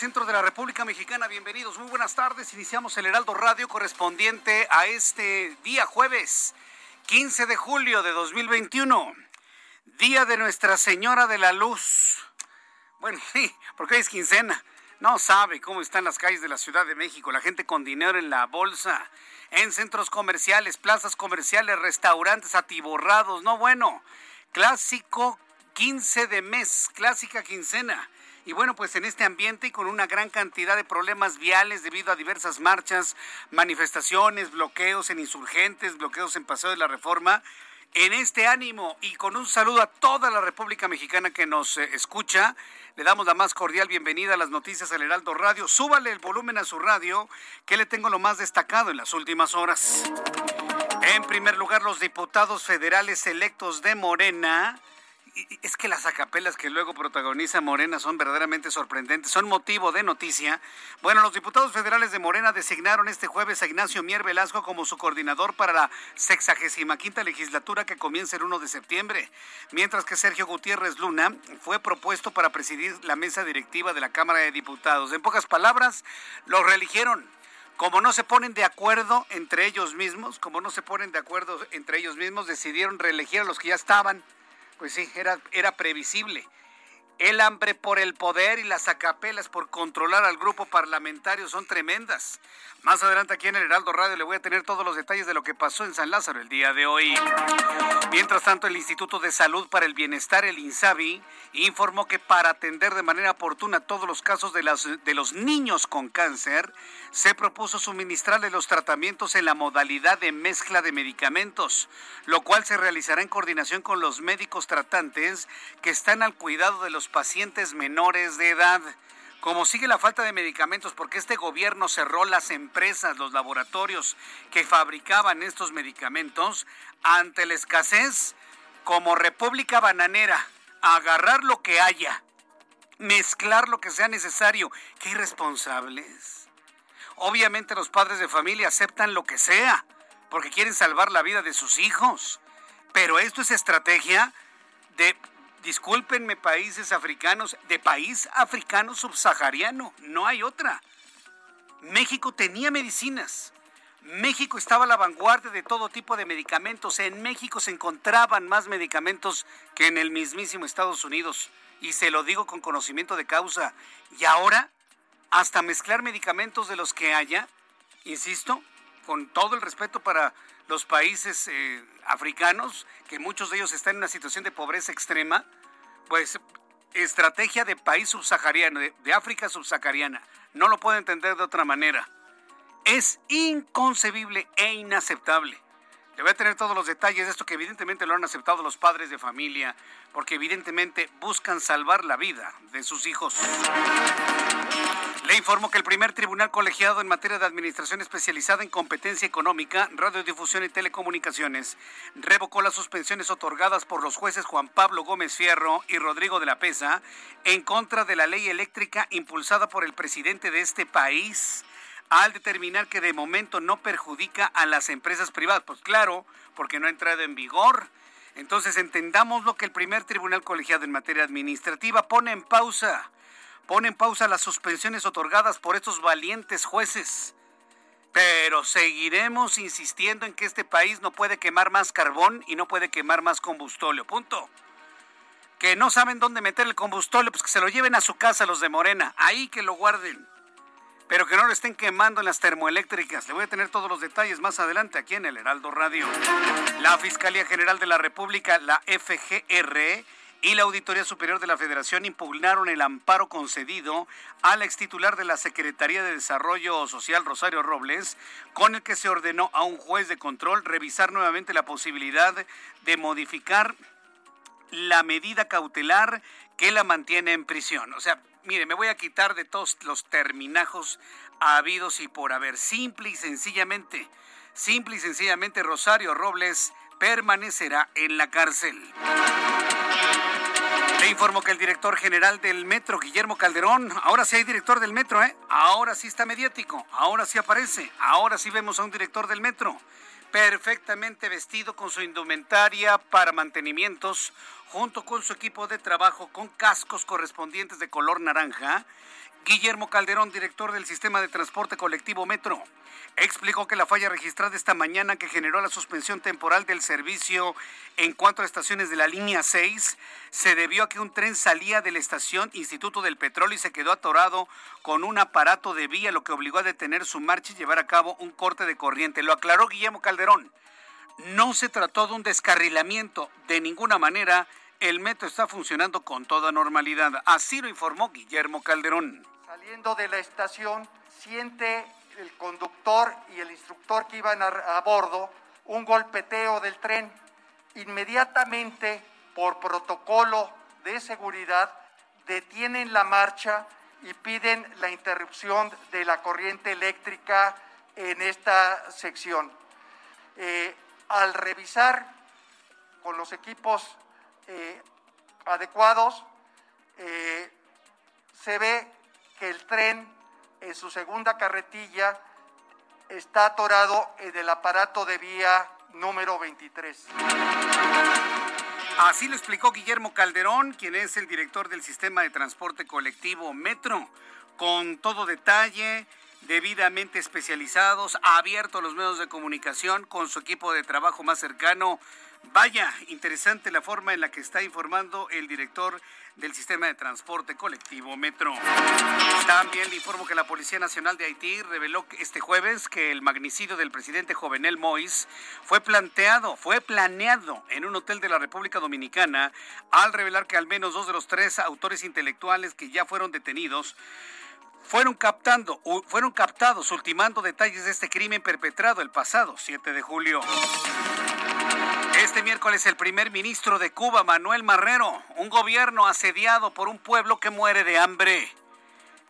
Centro de la República Mexicana. Bienvenidos, muy buenas tardes. Iniciamos el Heraldo Radio correspondiente a este día jueves, 15 de julio de 2021, día de Nuestra Señora de la Luz. Bueno, sí, porque es quincena. No sabe cómo están las calles de la Ciudad de México, la gente con dinero en la bolsa, en centros comerciales, plazas comerciales, restaurantes atiborrados. No, bueno, clásico 15 de mes, clásica quincena. Y bueno, pues en este ambiente y con una gran cantidad de problemas viales debido a diversas marchas, manifestaciones, bloqueos en insurgentes, bloqueos en Paseo de la Reforma, en este ánimo y con un saludo a toda la República Mexicana que nos eh, escucha, le damos la más cordial bienvenida a las noticias del Heraldo Radio. Súbale el volumen a su radio, que le tengo lo más destacado en las últimas horas. En primer lugar, los diputados federales electos de Morena es que las acapelas que luego protagoniza Morena son verdaderamente sorprendentes, son motivo de noticia. Bueno, los diputados federales de Morena designaron este jueves a Ignacio Mier Velasco como su coordinador para la 65 quinta legislatura que comienza el 1 de septiembre, mientras que Sergio Gutiérrez Luna fue propuesto para presidir la mesa directiva de la Cámara de Diputados. En pocas palabras, los reeligieron como no se ponen de acuerdo entre ellos mismos, como no se ponen de acuerdo entre ellos mismos, decidieron reelegir a los que ya estaban. Pues sí, era, era previsible. El hambre por el poder y las acapelas por controlar al grupo parlamentario son tremendas. Más adelante aquí en el Heraldo Radio le voy a tener todos los detalles de lo que pasó en San Lázaro el día de hoy. Mientras tanto, el Instituto de Salud para el Bienestar, el INSABI, informó que para atender de manera oportuna todos los casos de, las, de los niños con cáncer, se propuso suministrarle los tratamientos en la modalidad de mezcla de medicamentos, lo cual se realizará en coordinación con los médicos tratantes que están al cuidado de los pacientes menores de edad. Como sigue la falta de medicamentos, porque este gobierno cerró las empresas, los laboratorios que fabricaban estos medicamentos, ante la escasez, como República Bananera, agarrar lo que haya, mezclar lo que sea necesario. ¡Qué irresponsables! Obviamente los padres de familia aceptan lo que sea, porque quieren salvar la vida de sus hijos. Pero esto es estrategia de discúlpenme países africanos, de país africano subsahariano, no hay otra. México tenía medicinas. México estaba a la vanguardia de todo tipo de medicamentos. En México se encontraban más medicamentos que en el mismísimo Estados Unidos. Y se lo digo con conocimiento de causa. Y ahora, hasta mezclar medicamentos de los que haya, insisto, con todo el respeto para los países eh, africanos, que muchos de ellos están en una situación de pobreza extrema, pues estrategia de país subsahariano, de, de África subsahariana. No lo puedo entender de otra manera. Es inconcebible e inaceptable. Le voy a tener todos los detalles de esto que evidentemente lo han aceptado los padres de familia, porque evidentemente buscan salvar la vida de sus hijos. Le informo que el primer tribunal colegiado en materia de administración especializada en competencia económica, radiodifusión y telecomunicaciones revocó las suspensiones otorgadas por los jueces Juan Pablo Gómez Fierro y Rodrigo de la Pesa en contra de la ley eléctrica impulsada por el presidente de este país al determinar que de momento no perjudica a las empresas privadas. Pues claro, porque no ha entrado en vigor. Entonces entendamos lo que el primer tribunal colegiado en materia administrativa pone en pausa, pone en pausa las suspensiones otorgadas por estos valientes jueces. Pero seguiremos insistiendo en que este país no puede quemar más carbón y no puede quemar más combustóleo. Punto. Que no saben dónde meter el combustóleo, pues que se lo lleven a su casa los de Morena, ahí que lo guarden. Pero que no lo estén quemando en las termoeléctricas. Le voy a tener todos los detalles más adelante aquí en el Heraldo Radio. La Fiscalía General de la República, la FGR, y la Auditoría Superior de la Federación impugnaron el amparo concedido al extitular de la Secretaría de Desarrollo Social, Rosario Robles, con el que se ordenó a un juez de control revisar nuevamente la posibilidad de modificar la medida cautelar que la mantiene en prisión. O sea, mire, me voy a quitar de todos los terminajos habidos y por haber. Simple y sencillamente, simple y sencillamente Rosario Robles permanecerá en la cárcel. Le informo que el director general del Metro, Guillermo Calderón, ahora sí hay director del Metro, ¿eh? Ahora sí está mediático, ahora sí aparece, ahora sí vemos a un director del Metro, perfectamente vestido con su indumentaria para mantenimientos, junto con su equipo de trabajo con cascos correspondientes de color naranja Guillermo Calderón, director del sistema de transporte colectivo Metro, explicó que la falla registrada esta mañana que generó la suspensión temporal del servicio en cuatro estaciones de la línea 6 se debió a que un tren salía de la estación Instituto del Petróleo y se quedó atorado con un aparato de vía, lo que obligó a detener su marcha y llevar a cabo un corte de corriente. Lo aclaró Guillermo Calderón. No se trató de un descarrilamiento de ninguna manera el metro está funcionando con toda normalidad. Así lo informó Guillermo Calderón. Saliendo de la estación, siente el conductor y el instructor que iban a, bordo un golpeteo del tren. Inmediatamente, por protocolo de seguridad, detienen la marcha y piden la interrupción de la corriente eléctrica en esta sección. Eh, al revisar con los equipos eh, adecuados, eh, se ve que el tren en su segunda carretilla está atorado en el aparato de vía número 23. Así lo explicó Guillermo Calderón, quien es el director del sistema de transporte colectivo Metro, con todo detalle, debidamente especializados, abierto a los medios de comunicación, con su equipo de trabajo más cercano Vaya, interesante la forma en la que está informando el director del sistema de transporte colectivo Metro. También le informo que la Policía Nacional de Haití reveló este jueves que el magnicidio del presidente Jovenel Mois fue planteado, fue planeado en un hotel de la República Dominicana al revelar que al menos dos de los tres autores intelectuales que ya fueron detenidos fueron captando, fueron captados ultimando detalles de este crimen perpetrado el pasado 7 de julio. Este miércoles el primer ministro de Cuba, Manuel Marrero, un gobierno asediado por un pueblo que muere de hambre.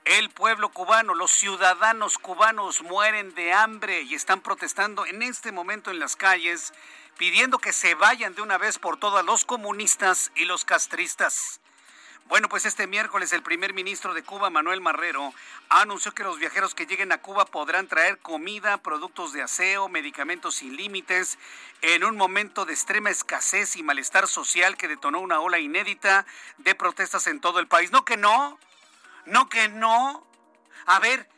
El pueblo cubano, los ciudadanos cubanos mueren de hambre y están protestando en este momento en las calles pidiendo que se vayan de una vez por todas los comunistas y los castristas. Bueno, pues este miércoles el primer ministro de Cuba, Manuel Marrero, anunció que los viajeros que lleguen a Cuba podrán traer comida, productos de aseo, medicamentos sin límites, en un momento de extrema escasez y malestar social que detonó una ola inédita de protestas en todo el país. No que no, no que no. A ver,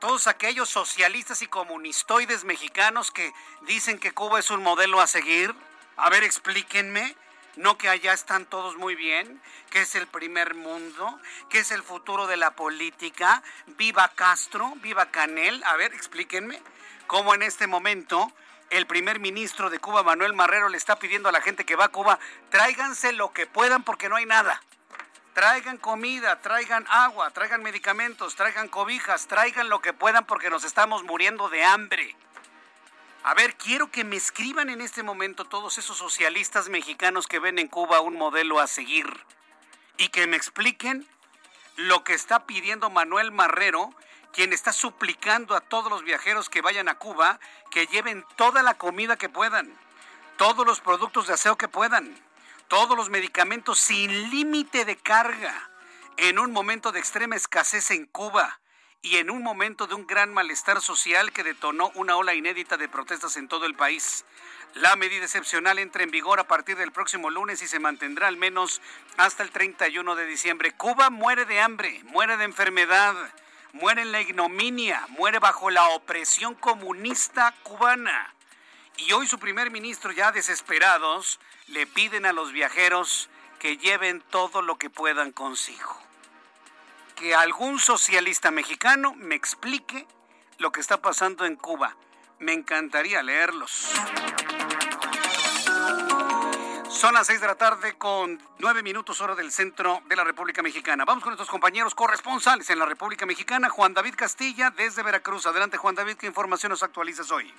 todos aquellos socialistas y comunistoides mexicanos que dicen que Cuba es un modelo a seguir, a ver, explíquenme no que allá están todos muy bien, que es el primer mundo, que es el futuro de la política. Viva Castro, viva Canel. A ver, explíquenme cómo en este momento el primer ministro de Cuba, Manuel Marrero, le está pidiendo a la gente que va a Cuba, tráiganse lo que puedan porque no hay nada. Traigan comida, traigan agua, traigan medicamentos, traigan cobijas, traigan lo que puedan porque nos estamos muriendo de hambre. A ver, quiero que me escriban en este momento todos esos socialistas mexicanos que ven en Cuba un modelo a seguir y que me expliquen lo que está pidiendo Manuel Marrero, quien está suplicando a todos los viajeros que vayan a Cuba que lleven toda la comida que puedan, todos los productos de aseo que puedan, todos los medicamentos sin límite de carga en un momento de extrema escasez en Cuba y en un momento de un gran malestar social que detonó una ola inédita de protestas en todo el país. La medida excepcional entra en vigor a partir del próximo lunes y se mantendrá al menos hasta el 31 de diciembre. Cuba muere de hambre, muere de enfermedad, muere en la ignominia, muere bajo la opresión comunista cubana. Y hoy su primer ministro, ya desesperados, le piden a los viajeros que lleven todo lo que puedan consigo. Que algún socialista mexicano me explique lo que está pasando en Cuba. Me encantaría leerlos. Son las seis de la tarde con nueve minutos hora del centro de la República Mexicana. Vamos con nuestros compañeros corresponsales en la República Mexicana. Juan David Castilla desde Veracruz. Adelante Juan David, ¿qué información nos actualizas hoy?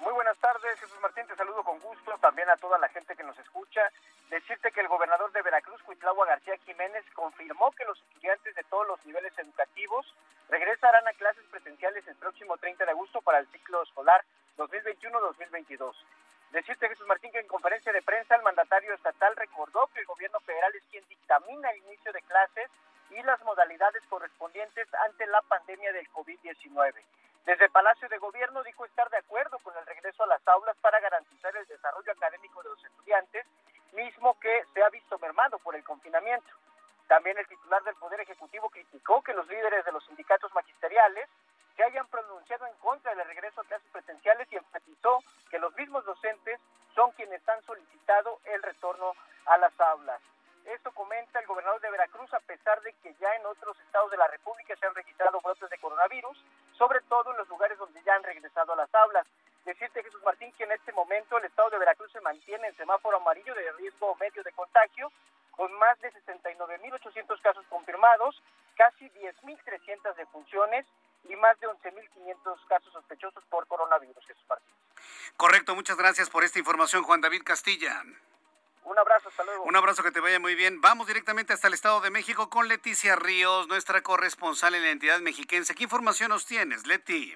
Muy buenas tardes, Jesús Martín, te saludo con gusto, también a toda la gente que nos escucha. Decirte que el gobernador de Veracruz, Cuitlagua García Jiménez, confirmó que los estudiantes de todos los niveles educativos regresarán a clases presenciales el próximo 30 de agosto para el ciclo escolar 2021-2022. Decirte, Jesús Martín, que en conferencia de prensa el mandatario estatal recordó que el gobierno federal es quien dictamina el inicio de clases y las modalidades correspondientes ante la pandemia del COVID-19. Desde Palacio de Gobierno dijo estar de acuerdo con el regreso a las aulas para garantizar el desarrollo académico de los estudiantes, mismo que se ha visto mermado por el confinamiento. También el titular del Poder Ejecutivo criticó que los líderes de los sindicatos magisteriales se hayan pronunciado en contra del regreso a clases presenciales y enfatizó que los mismos docentes son quienes han solicitado el retorno a las aulas. Esto comenta el gobernador de Veracruz, a pesar de que ya en otros estados de la República se han registrado brotes de coronavirus, sobre todo en los lugares donde ya han regresado a las aulas. Decirte, Jesús Martín, que en este momento el estado de Veracruz se mantiene en semáforo amarillo de riesgo medio de contagio, con más de 69.800 casos confirmados, casi 10.300 defunciones y más de 11.500 casos sospechosos por coronavirus, Jesús Martín. Correcto, muchas gracias por esta información, Juan David Castilla. Un abrazo, hasta luego. Un abrazo que te vaya muy bien. Vamos directamente hasta el Estado de México con Leticia Ríos, nuestra corresponsal en la entidad mexiquense. ¿Qué información nos tienes, Leti?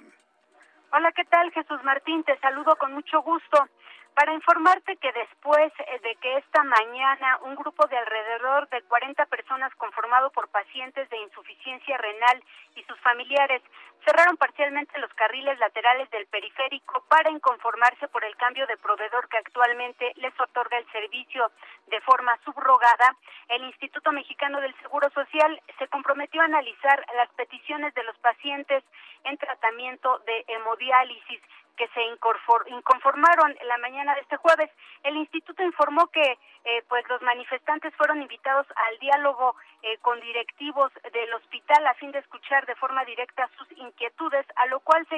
Hola, ¿qué tal, Jesús Martín? Te saludo con mucho gusto para informarte que después eh, de que esta mañana un grupo de alrededor de 40 personas conformado por pacientes de insuficiencia renal y sus familiares cerraron parcialmente los carriles laterales del periférico para inconformarse por el cambio de proveedor que actualmente les otorga el servicio de forma subrogada, el Instituto Mexicano del Seguro Social se comprometió a analizar las peticiones de los pacientes en tratamiento de hemodiálisis que se inconformaron la mañana de este jueves. El instituto informó que eh, pues los manifestantes fueron invitados al diálogo eh, con directivos del hospital a fin de escuchar de forma directa sus inquietudes, a lo cual se,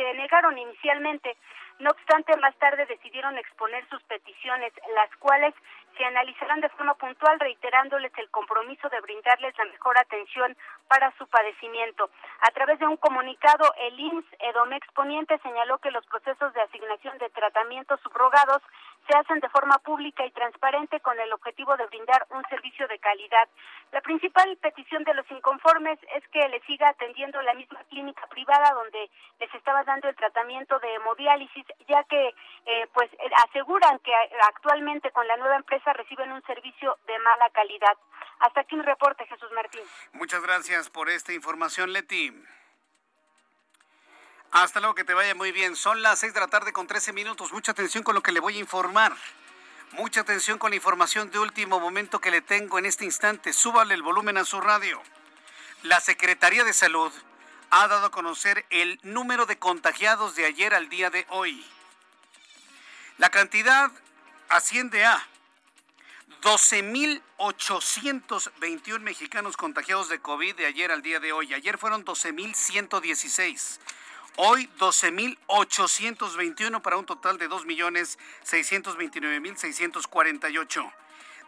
se negaron inicialmente. No obstante, más tarde decidieron exponer sus peticiones, las cuales se analizarán de forma puntual, reiterándoles el compromiso de brindarles la mejor atención para su padecimiento. A través de un comunicado, el IMSS Edomex Poniente señaló que los procesos de asignación de tratamientos subrogados se hacen de forma pública y transparente con el objetivo de brindar un servicio de calidad. La principal petición de los inconformes es que le siga atendiendo la misma clínica privada donde les estaba dando el tratamiento de hemodiálisis, ya que eh, pues aseguran que actualmente con la nueva empresa reciben un servicio de mala calidad. Hasta aquí un reporte, Jesús Martín. Muchas gracias por esta información, Leti. Hasta luego, que te vaya muy bien. Son las 6 de la tarde con 13 minutos. Mucha atención con lo que le voy a informar. Mucha atención con la información de último momento que le tengo en este instante. Súbale el volumen a su radio. La Secretaría de Salud ha dado a conocer el número de contagiados de ayer al día de hoy. La cantidad asciende a 12.821 mexicanos contagiados de COVID de ayer al día de hoy. Ayer fueron 12.116. Hoy 12.821 para un total de 2.629.648.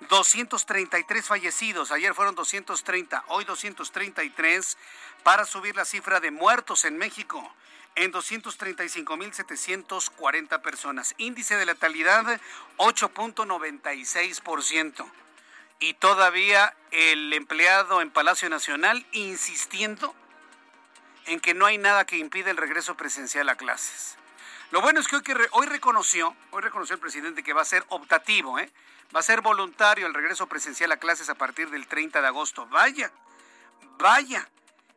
233 fallecidos, ayer fueron 230, hoy 233 para subir la cifra de muertos en México en 235.740 personas. Índice de letalidad 8.96%. Y todavía el empleado en Palacio Nacional insistiendo en que no hay nada que impida el regreso presencial a clases. Lo bueno es que hoy, que hoy reconoció, hoy reconoció el presidente que va a ser optativo, ¿eh? va a ser voluntario el regreso presencial a clases a partir del 30 de agosto. Vaya, vaya,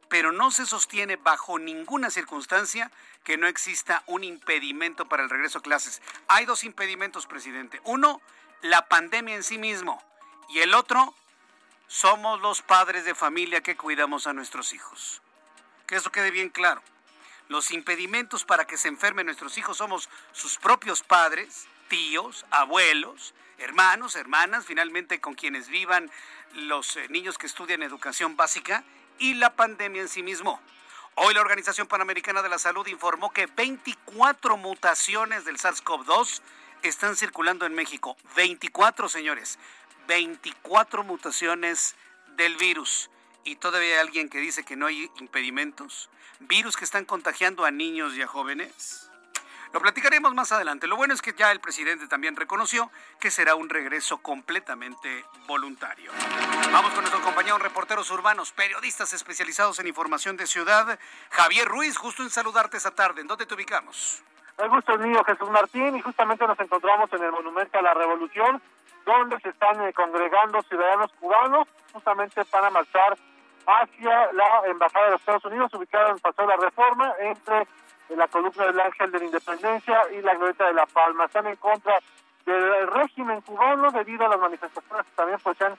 pero no se sostiene bajo ninguna circunstancia que no exista un impedimento para el regreso a clases. Hay dos impedimentos, presidente. Uno, la pandemia en sí mismo. Y el otro, somos los padres de familia que cuidamos a nuestros hijos. Que eso quede bien claro. Los impedimentos para que se enfermen nuestros hijos somos sus propios padres, tíos, abuelos, hermanos, hermanas, finalmente con quienes vivan los eh, niños que estudian educación básica y la pandemia en sí mismo. Hoy la Organización Panamericana de la Salud informó que 24 mutaciones del SARS-CoV-2 están circulando en México. 24, señores. 24 mutaciones del virus. Y todavía hay alguien que dice que no hay impedimentos. Virus que están contagiando a niños y a jóvenes. Lo platicaremos más adelante. Lo bueno es que ya el presidente también reconoció que será un regreso completamente voluntario. Vamos con nuestros compañeros reporteros urbanos, periodistas especializados en información de ciudad. Javier Ruiz, justo en saludarte esta tarde. ¿En dónde te ubicamos? El gusto es mío, Jesús Martín, y justamente nos encontramos en el Monumento a la Revolución, donde se están eh, congregando ciudadanos cubanos justamente para marchar hacia la Embajada de los Estados Unidos, ubicada en Paseo de la Reforma, entre la columna del Ángel de la Independencia y la Glorieta de la Palma. Están en contra del régimen cubano debido a las manifestaciones que también pues, se han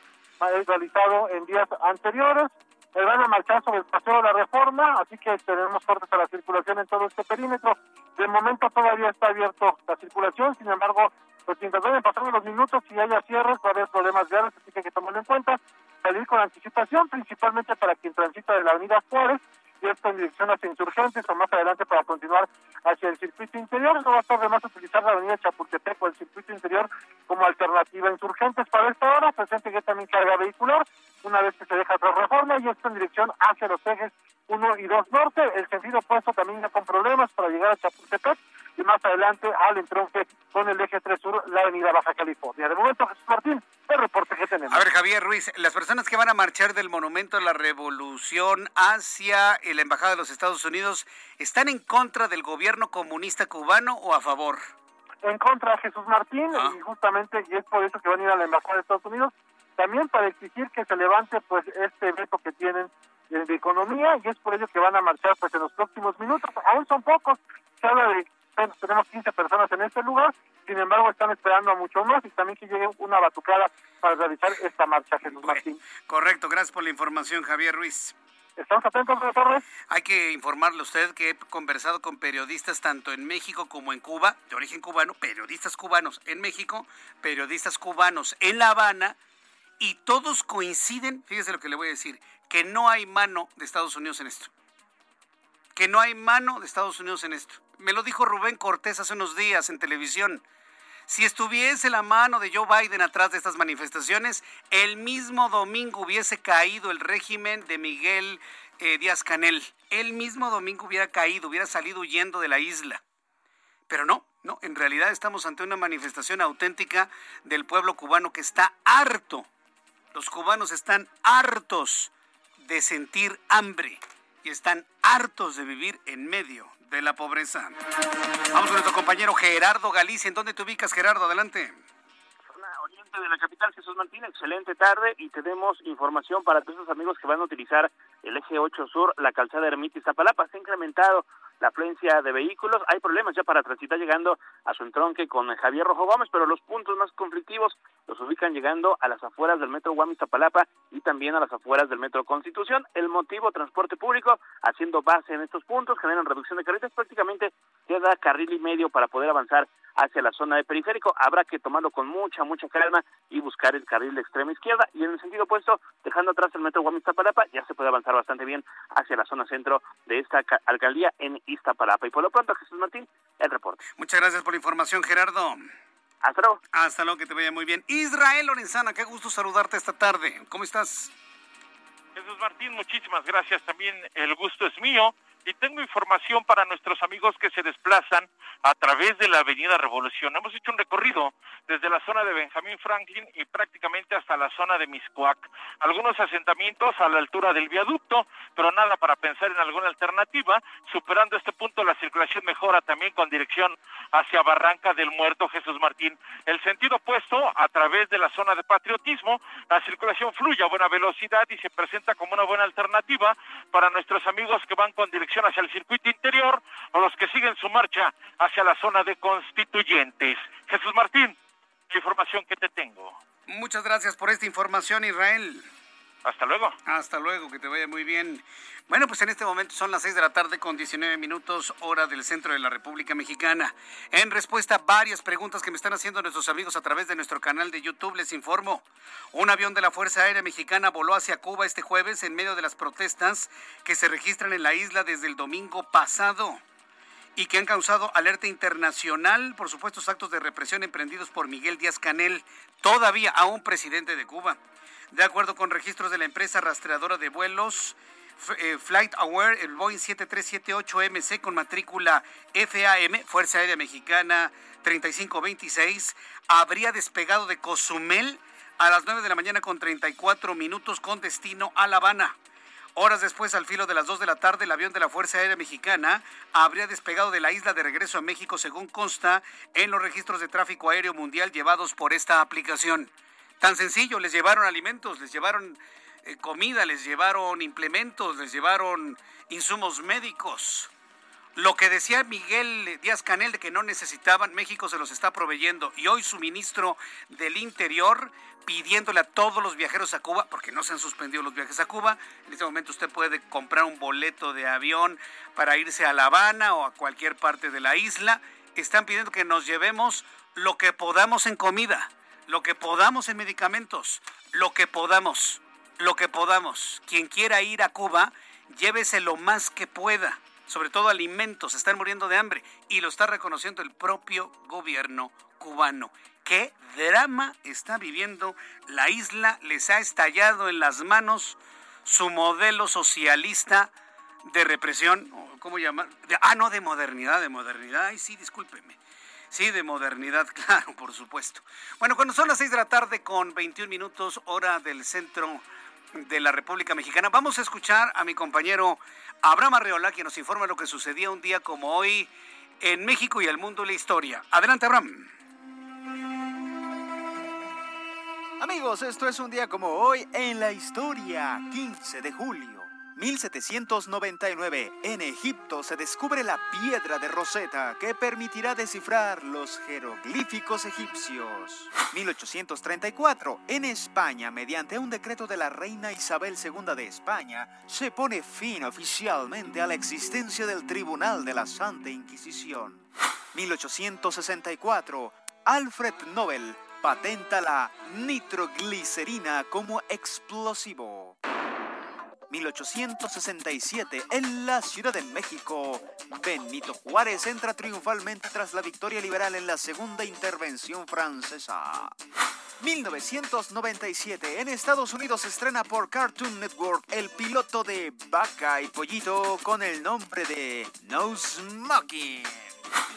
realizado en días anteriores. Eh, van a marchar sobre el paseo de la reforma, así que tenemos cortes a la circulación en todo este perímetro. De momento todavía está abierto la circulación, sin embargo, pues mientras vayan pasando los minutos, si haya cierres, va a haber problemas graves, así que hay que tomarlo en cuenta. Salir con anticipación, principalmente para quien transita de la avenida Juárez, y esto en dirección hacia Insurgentes o más adelante para continuar hacia el circuito interior. No va a estar de más utilizar la avenida Chapultepec o el circuito interior como alternativa. Insurgentes para esta hora, presente que también carga vehicular, una vez que se deja otra reforma y esto en dirección hacia los ejes 1 y 2 norte. El sentido opuesto también ya con problemas para llegar a Chapultepec y más adelante al entronque con el eje 3 sur, la avenida Baja California. De momento, Jesús Martín, el reporte que tenemos. A ver, Javier Ruiz, las personas que van a marchar del Monumento a la Revolución hacia la Embajada de los Estados Unidos, ¿están en contra del gobierno comunista cubano o a favor? En contra de Jesús Martín, Ah. y justamente, y es por eso que van a ir a la Embajada de Estados Unidos, también para exigir que se levante pues este veto que tienen de, de economía, y es por ello que van a marchar pues en los próximos minutos. Aún son pocos, se habla de tenemos 15 personas en este lugar, sin embargo están esperando a mucho más y también que llegue una batucada para realizar esta marcha, Jesús Martín. Correcto, gracias por la información, Javier Ruiz. Estamos atentos, Torres. Hay que informarle a usted que he conversado con periodistas tanto en México como en Cuba, de origen cubano, periodistas cubanos en México, periodistas cubanos en La Habana, y todos coinciden, fíjese lo que le voy a decir, que no hay mano de Estados Unidos en esto. Que no hay mano de Estados Unidos en esto. Me lo dijo Rubén Cortés hace unos días en televisión. Si estuviese la mano de Joe Biden atrás de estas manifestaciones, el mismo domingo hubiese caído el régimen de Miguel eh, Díaz Canel. El mismo domingo hubiera caído, hubiera salido huyendo de la isla. Pero no, no, en realidad estamos ante una manifestación auténtica del pueblo cubano que está harto. Los cubanos están hartos de sentir hambre y están hartos de vivir en medio de la pobreza. Vamos con nuestro compañero Gerardo Galicia. ¿En dónde te ubicas, Gerardo? Adelante. Oriente de la capital, Jesús Martín, excelente tarde y tenemos información para todos los amigos que van a utilizar el eje 8 sur, la calzada Ermita y Zapalapa. Se ha incrementado la afluencia de vehículos. Hay problemas ya para transitar llegando a su entronque con Javier Rojo Gómez, pero los puntos más conflictivos los ubican llegando a las afueras del metro Guamis Zapalapa y también a las afueras del metro Constitución. El motivo, transporte público, haciendo base en estos puntos, generan reducción de carriles. Prácticamente queda carril y medio para poder avanzar hacia la zona de periférico. Habrá que tomarlo con mucha, mucha calma y buscar el carril de extrema izquierda. Y en el sentido opuesto, dejando atrás el metro Guamis Zapalapa, ya se puede avanzar bastante bien hacia la zona centro de esta ca- alcaldía en Iztapalapa. Y por lo pronto, Jesús Martín, el reporte. Muchas gracias por la información, Gerardo. Hasta luego. Hasta luego, que te vaya muy bien. Israel Lorenzana, qué gusto saludarte esta tarde. ¿Cómo estás? Jesús Martín, muchísimas gracias. También el gusto es mío. Y tengo información para nuestros amigos que se desplazan a través de la Avenida Revolución. Hemos hecho un recorrido desde la zona de Benjamín Franklin y prácticamente hasta la zona de Miscuac. Algunos asentamientos a la altura del viaducto, pero nada para pensar en alguna alternativa. Superando este punto, la circulación mejora también con dirección hacia Barranca del Muerto Jesús Martín. El sentido opuesto, a través de la zona de patriotismo, la circulación fluye a buena velocidad y se presenta como una buena alternativa para nuestros amigos que van con dirección hacia el circuito interior o los que siguen su marcha hacia la zona de constituyentes. Jesús Martín, la información que te tengo. Muchas gracias por esta información, Israel. Hasta luego. Hasta luego, que te vaya muy bien. Bueno, pues en este momento son las 6 de la tarde con 19 minutos hora del centro de la República Mexicana. En respuesta a varias preguntas que me están haciendo nuestros amigos a través de nuestro canal de YouTube, les informo. Un avión de la Fuerza Aérea Mexicana voló hacia Cuba este jueves en medio de las protestas que se registran en la isla desde el domingo pasado y que han causado alerta internacional por supuestos actos de represión emprendidos por Miguel Díaz Canel, todavía aún presidente de Cuba. De acuerdo con registros de la empresa rastreadora de vuelos, eh, Flight Aware, el Boeing 7378MC con matrícula FAM, Fuerza Aérea Mexicana 3526, habría despegado de Cozumel a las 9 de la mañana con 34 minutos con destino a La Habana. Horas después, al filo de las 2 de la tarde, el avión de la Fuerza Aérea Mexicana habría despegado de la isla de regreso a México, según consta en los registros de tráfico aéreo mundial llevados por esta aplicación. Tan sencillo, les llevaron alimentos, les llevaron eh, comida, les llevaron implementos, les llevaron insumos médicos. Lo que decía Miguel Díaz Canel de que no necesitaban, México se los está proveyendo. Y hoy su ministro del Interior pidiéndole a todos los viajeros a Cuba, porque no se han suspendido los viajes a Cuba, en este momento usted puede comprar un boleto de avión para irse a La Habana o a cualquier parte de la isla. Están pidiendo que nos llevemos lo que podamos en comida lo que podamos en medicamentos, lo que podamos, lo que podamos. Quien quiera ir a Cuba, llévese lo más que pueda, sobre todo alimentos, están muriendo de hambre y lo está reconociendo el propio gobierno cubano. ¿Qué drama está viviendo la isla? Les ha estallado en las manos su modelo socialista de represión, ¿cómo llamar? ah, no, de modernidad, de modernidad. Ay, sí, discúlpeme Sí, de modernidad, claro, por supuesto. Bueno, cuando son las 6 de la tarde con 21 minutos, hora del centro de la República Mexicana, vamos a escuchar a mi compañero Abraham Arreola, quien nos informa lo que sucedía un día como hoy en México y el mundo de la historia. Adelante, Abraham. Amigos, esto es un día como hoy en la historia, 15 de julio. 1799, en Egipto se descubre la piedra de Rosetta que permitirá descifrar los jeroglíficos egipcios. 1834, en España, mediante un decreto de la reina Isabel II de España, se pone fin oficialmente a la existencia del Tribunal de la Santa Inquisición. 1864, Alfred Nobel patenta la nitroglicerina como explosivo. 1867, en la Ciudad de México, Benito Juárez entra triunfalmente tras la victoria liberal en la segunda intervención francesa. 1997, en Estados Unidos estrena por Cartoon Network el piloto de Vaca y Pollito con el nombre de No Smoking.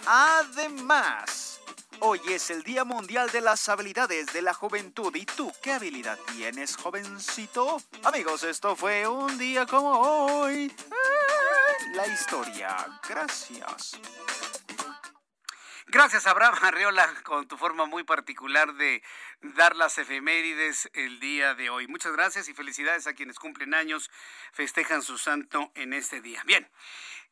Además, Hoy es el Día Mundial de las Habilidades de la Juventud. ¿Y tú qué habilidad tienes, jovencito? Amigos, esto fue un día como hoy. La historia. Gracias. Gracias, Abraham Arreola, con tu forma muy particular de dar las efemérides el día de hoy. Muchas gracias y felicidades a quienes cumplen años, festejan su santo en este día. Bien.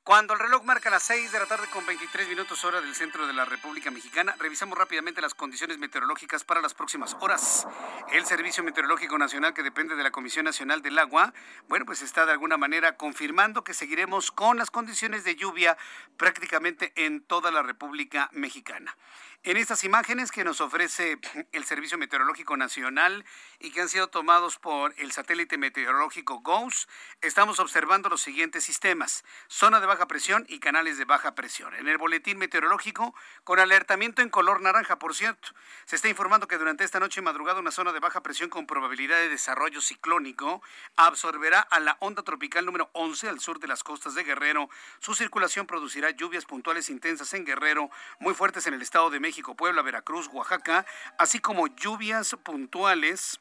Cuando el reloj marca las 6 de la tarde con 23 minutos hora del centro de la República Mexicana, revisamos rápidamente las condiciones meteorológicas para las próximas horas. El Servicio Meteorológico Nacional, que depende de la Comisión Nacional del Agua, bueno, pues está de alguna manera confirmando que seguiremos con las condiciones de lluvia prácticamente en toda la República Mexicana. En estas imágenes que nos ofrece el Servicio Meteorológico Nacional y que han sido tomados por el satélite meteorológico GOES, estamos observando los siguientes sistemas. Zona de baja presión y canales de baja presión. En el boletín meteorológico, con alertamiento en color naranja, por cierto, se está informando que durante esta noche y madrugada una zona de baja presión con probabilidad de desarrollo ciclónico absorberá a la onda tropical número 11 al sur de las costas de Guerrero. Su circulación producirá lluvias puntuales intensas en Guerrero, muy fuertes en el estado de México, Puebla, Veracruz, Oaxaca, así como lluvias puntuales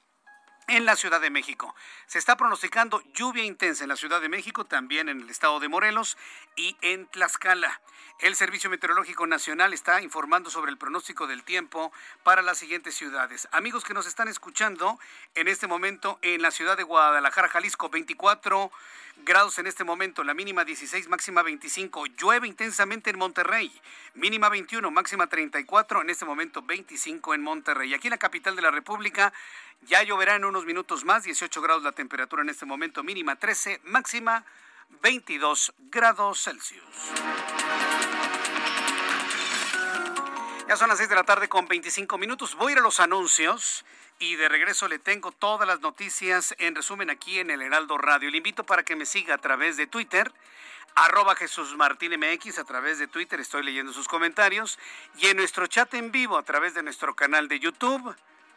en la Ciudad de México. Se está pronosticando lluvia intensa en la Ciudad de México, también en el estado de Morelos y en Tlaxcala. El Servicio Meteorológico Nacional está informando sobre el pronóstico del tiempo para las siguientes ciudades. Amigos que nos están escuchando en este momento en la ciudad de Guadalajara, Jalisco, 24 grados en este momento, la mínima 16, máxima 25. Llueve intensamente en Monterrey, mínima 21, máxima 34, en este momento 25 en Monterrey. Aquí en la capital de la República ya lloverá en unos minutos más, 18 grados la temperatura en este momento, mínima 13, máxima 22 grados Celsius. Ya son las 6 de la tarde con 25 minutos. Voy a ir a los anuncios y de regreso le tengo todas las noticias en resumen aquí en el Heraldo Radio. Le invito para que me siga a través de Twitter, arroba Jesús Martín MX, a través de Twitter estoy leyendo sus comentarios, y en nuestro chat en vivo a través de nuestro canal de YouTube,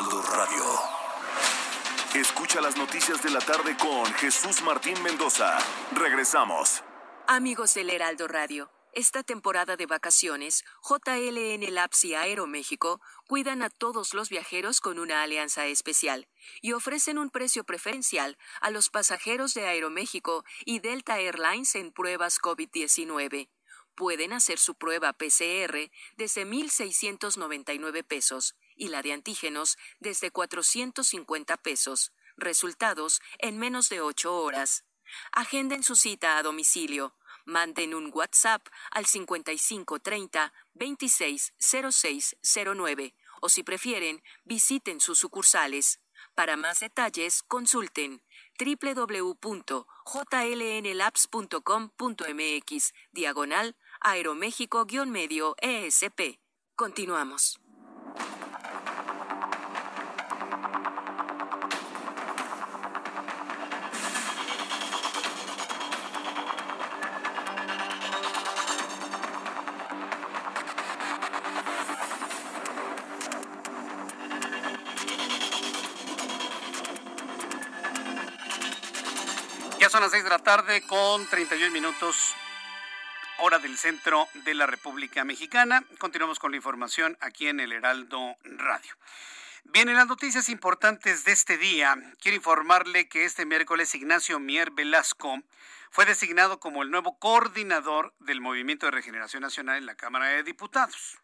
Heraldo Radio. Escucha las noticias de la tarde con Jesús Martín Mendoza. Regresamos. Amigos del Heraldo Radio, esta temporada de vacaciones, JLN Labs y Aeroméxico cuidan a todos los viajeros con una alianza especial y ofrecen un precio preferencial a los pasajeros de Aeroméxico y Delta Airlines en pruebas COVID-19 pueden hacer su prueba PCR desde 1.699 pesos y la de antígenos desde 450 pesos. Resultados en menos de 8 horas. Agenden su cita a domicilio. Manden un WhatsApp al 5530 260609 o si prefieren, visiten sus sucursales. Para más detalles, consulten www.jlnlabs.com.mx diagonal Aeroméxico-medio ESP. Continuamos. Tarde con 31 minutos hora del centro de la República Mexicana. Continuamos con la información aquí en el Heraldo Radio. Bien, en las noticias importantes de este día, quiero informarle que este miércoles Ignacio Mier Velasco fue designado como el nuevo coordinador del Movimiento de Regeneración Nacional en la Cámara de Diputados.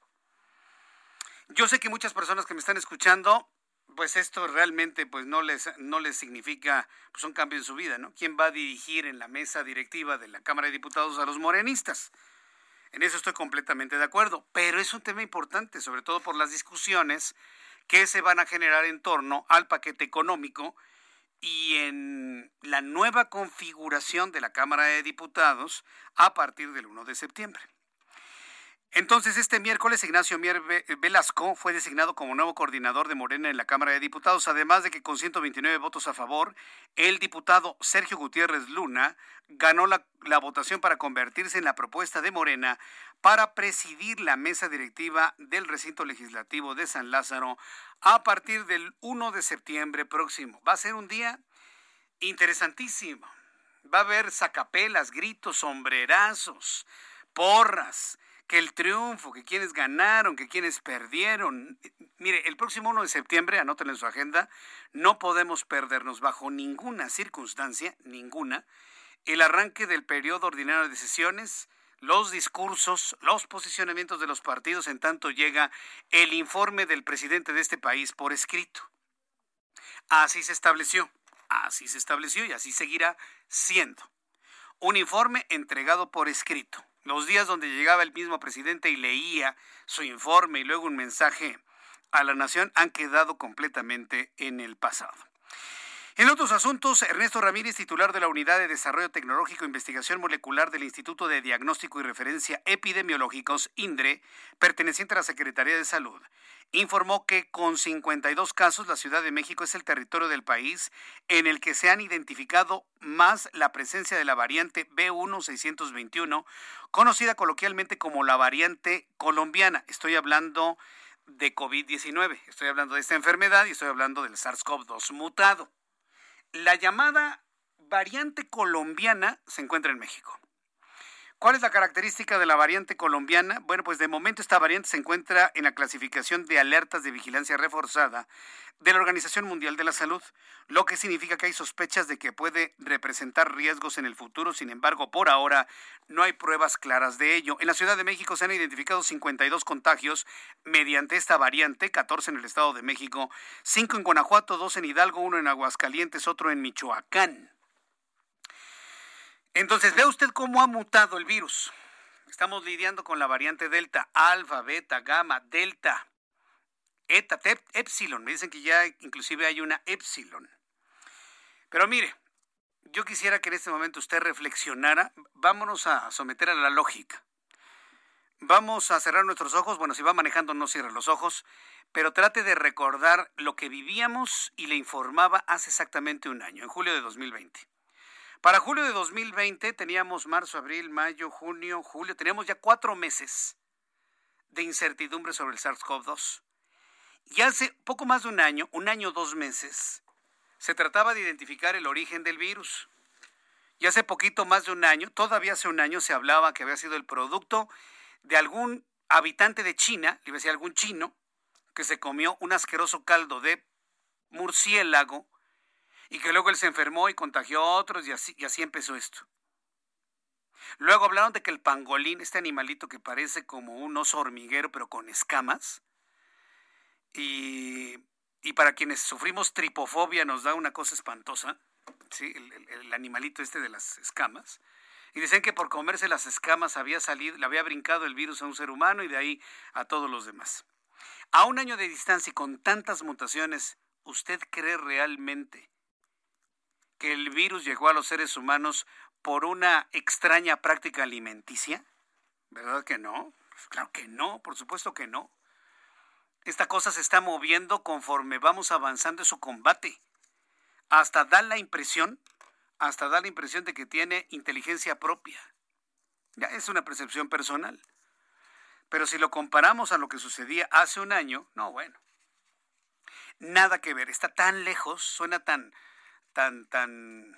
Yo sé que muchas personas que me están escuchando pues esto realmente pues no les no les significa pues un cambio en su vida, ¿no? ¿Quién va a dirigir en la mesa directiva de la Cámara de Diputados a los morenistas? En eso estoy completamente de acuerdo, pero es un tema importante, sobre todo por las discusiones que se van a generar en torno al paquete económico y en la nueva configuración de la Cámara de Diputados a partir del 1 de septiembre. Entonces, este miércoles, Ignacio Mier Velasco fue designado como nuevo coordinador de Morena en la Cámara de Diputados, además de que con 129 votos a favor, el diputado Sergio Gutiérrez Luna ganó la, la, votación para convertirse en la propuesta de Morena para presidir la mesa directiva del recinto legislativo de San Lázaro a partir del 1 de septiembre próximo. Va a ser un día interesantísimo. Va a haber sacapelas, gritos, sombrerazos, porras que el triunfo, que quienes ganaron, que quienes perdieron. Mire, el próximo 1 de septiembre, anótenlo en su agenda, no podemos perdernos bajo ninguna circunstancia, ninguna, el arranque del periodo ordinario de sesiones, los discursos, los posicionamientos de los partidos en tanto llega el informe del presidente de este país por escrito. Así se estableció, así se estableció y así seguirá siendo. Un informe entregado por escrito. Los días donde llegaba el mismo presidente y leía su informe y luego un mensaje a la nación han quedado completamente en el pasado. En otros asuntos, Ernesto Ramírez, titular de la Unidad de Desarrollo Tecnológico e Investigación Molecular del Instituto de Diagnóstico y Referencia Epidemiológicos, INDRE, perteneciente a la Secretaría de Salud, informó que con 52 casos la Ciudad de México es el territorio del país en el que se han identificado más la presencia de la variante B1621, conocida coloquialmente como la variante colombiana. Estoy hablando de COVID-19, estoy hablando de esta enfermedad y estoy hablando del SARS-CoV-2 mutado. La llamada variante colombiana se encuentra en México. ¿Cuál es la característica de la variante colombiana? Bueno, pues de momento esta variante se encuentra en la clasificación de alertas de vigilancia reforzada de la Organización Mundial de la Salud, lo que significa que hay sospechas de que puede representar riesgos en el futuro. Sin embargo, por ahora no hay pruebas claras de ello. En la Ciudad de México se han identificado 52 contagios mediante esta variante, 14 en el Estado de México, 5 en Guanajuato, 2 en Hidalgo, 1 en Aguascalientes, otro en Michoacán. Entonces, ve usted cómo ha mutado el virus. Estamos lidiando con la variante Delta, alfa, beta, gamma, delta, eta, epsilon. Me dicen que ya inclusive hay una epsilon. Pero mire, yo quisiera que en este momento usted reflexionara. Vámonos a someter a la lógica. Vamos a cerrar nuestros ojos. Bueno, si va manejando, no cierre los ojos. Pero trate de recordar lo que vivíamos y le informaba hace exactamente un año, en julio de 2020. Para julio de 2020 teníamos marzo, abril, mayo, junio, julio, teníamos ya cuatro meses de incertidumbre sobre el SARS-CoV-2. Y hace poco más de un año, un año, dos meses, se trataba de identificar el origen del virus. Y hace poquito más de un año, todavía hace un año, se hablaba que había sido el producto de algún habitante de China, le iba a decir algún chino, que se comió un asqueroso caldo de murciélago y que luego él se enfermó y contagió a otros y así, empezó esto. Luego hablaron de que el pangolín, este animalito que parece como un oso hormiguero pero con escamas, y, y para quienes sufrimos tripofobia nos da una cosa espantosa, ¿sí? el, el, animalito este de las escamas, y dicen que por comerse las escamas había salido, le había brincado el virus a un ser humano y de ahí a todos los demás. A un año de distancia y con tantas mutaciones, ¿usted cree realmente que el virus llegó a los seres humanos por una extraña práctica alimenticia? ¿Verdad que no? Pues claro que no, por supuesto que no. Esta cosa se está moviendo conforme vamos avanzando en su combate. Hasta da la impresión, hasta da la impresión de que tiene inteligencia propia. Ya es una percepción personal. Pero si lo comparamos a lo que sucedía hace un año, no, bueno. Nada que ver, está tan lejos, suena tan, tan, tan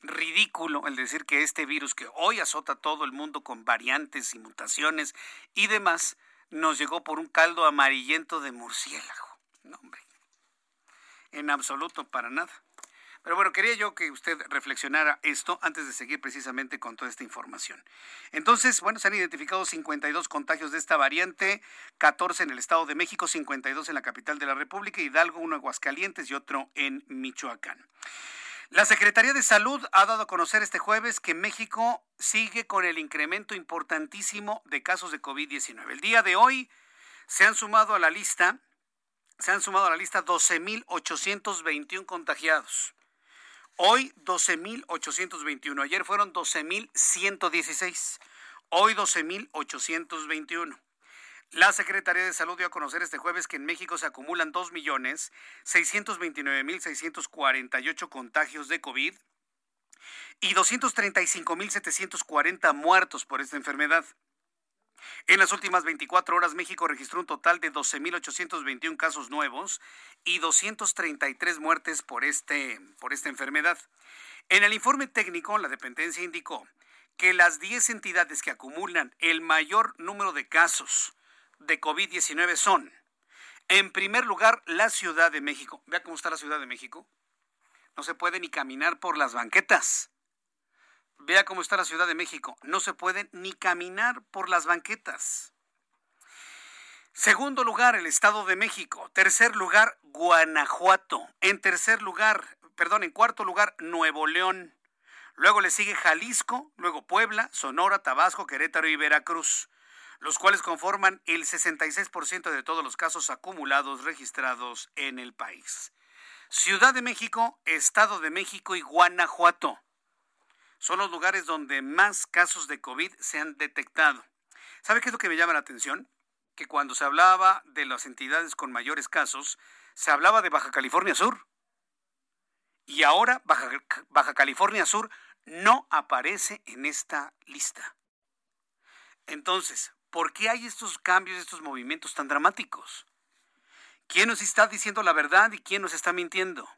ridículo el decir que este virus que hoy azota todo el mundo con variantes y mutaciones y demás, nos llegó por un caldo amarillento de murciélago. No, hombre. En absoluto, para nada. Pero bueno, quería yo que usted reflexionara esto antes de seguir precisamente con toda esta información. Entonces, bueno, se han identificado 52 contagios de esta variante, 14 en el Estado de México, 52 en la capital de la República, Hidalgo, uno en Aguascalientes y otro en Michoacán. La Secretaría de Salud ha dado a conocer este jueves que México sigue con el incremento importantísimo de casos de COVID-19. El día de hoy se han sumado a la lista, se han sumado a la lista 12.821 contagiados. Hoy 12.821. Ayer fueron 12.116. Hoy 12.821. La Secretaría de Salud dio a conocer este jueves que en México se acumulan 2.629.648 contagios de COVID y 235.740 muertos por esta enfermedad. En las últimas 24 horas, México registró un total de 12.821 casos nuevos y 233 muertes por, este, por esta enfermedad. En el informe técnico, la dependencia indicó que las 10 entidades que acumulan el mayor número de casos de COVID-19 son, en primer lugar, la Ciudad de México. Vea cómo está la Ciudad de México. No se puede ni caminar por las banquetas. Vea cómo está la Ciudad de México. No se puede ni caminar por las banquetas. Segundo lugar, el Estado de México. Tercer lugar, Guanajuato. En tercer lugar, perdón, en cuarto lugar, Nuevo León. Luego le sigue Jalisco, luego Puebla, Sonora, Tabasco, Querétaro y Veracruz, los cuales conforman el 66% de todos los casos acumulados registrados en el país. Ciudad de México, Estado de México y Guanajuato son los lugares donde más casos de COVID se han detectado. ¿Sabe qué es lo que me llama la atención? Que cuando se hablaba de las entidades con mayores casos, se hablaba de Baja California Sur. Y ahora Baja, Baja California Sur no aparece en esta lista. Entonces, ¿por qué hay estos cambios, estos movimientos tan dramáticos? ¿Quién nos está diciendo la verdad y quién nos está mintiendo?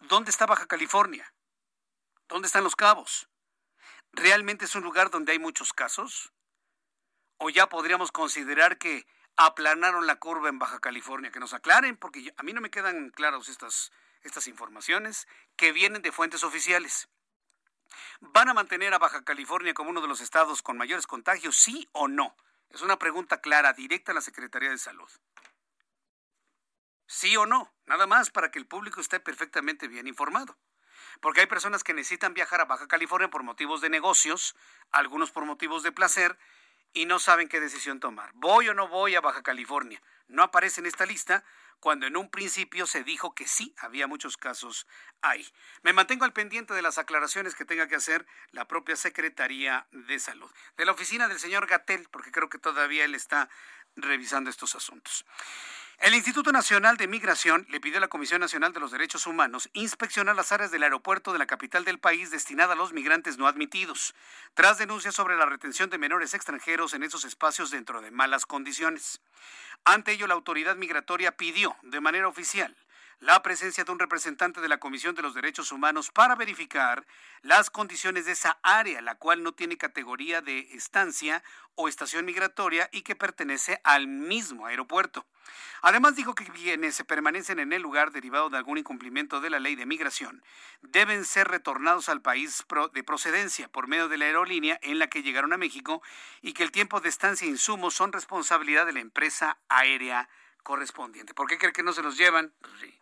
¿Dónde está Baja California? ¿Dónde están los cabos? ¿Realmente es un lugar donde hay muchos casos? ¿O ya podríamos considerar que aplanaron la curva en Baja California? Que nos aclaren, porque a mí no me quedan claras estas, estas informaciones que vienen de fuentes oficiales. ¿Van a mantener a Baja California como uno de los estados con mayores contagios, sí o no? Es una pregunta clara, directa a la Secretaría de Salud. Sí o no, nada más para que el público esté perfectamente bien informado porque hay personas que necesitan viajar a Baja California por motivos de negocios, algunos por motivos de placer, y no saben qué decisión tomar. ¿Voy o no voy a Baja California? No aparece en esta lista cuando en un principio se dijo que sí, había muchos casos ahí. Me mantengo al pendiente de las aclaraciones que tenga que hacer la propia Secretaría de Salud. De la oficina del señor Gatel, porque creo que todavía él está revisando estos asuntos. El Instituto Nacional de Migración le pidió a la Comisión Nacional de los Derechos Humanos inspeccionar las áreas del aeropuerto de la capital del país destinada a los migrantes no admitidos, tras denuncias sobre la retención de menores extranjeros en esos espacios dentro de malas condiciones. Ante ello, la autoridad migratoria pidió, de manera oficial, la presencia de un representante de la Comisión de los Derechos Humanos para verificar las condiciones de esa área, la cual no tiene categoría de estancia o estación migratoria y que pertenece al mismo aeropuerto. Además dijo que quienes permanecen en el lugar derivado de algún incumplimiento de la ley de migración deben ser retornados al país de procedencia por medio de la aerolínea en la que llegaron a México y que el tiempo de estancia e insumos son responsabilidad de la empresa aérea correspondiente. ¿Por qué cree que no se los llevan? Pues sí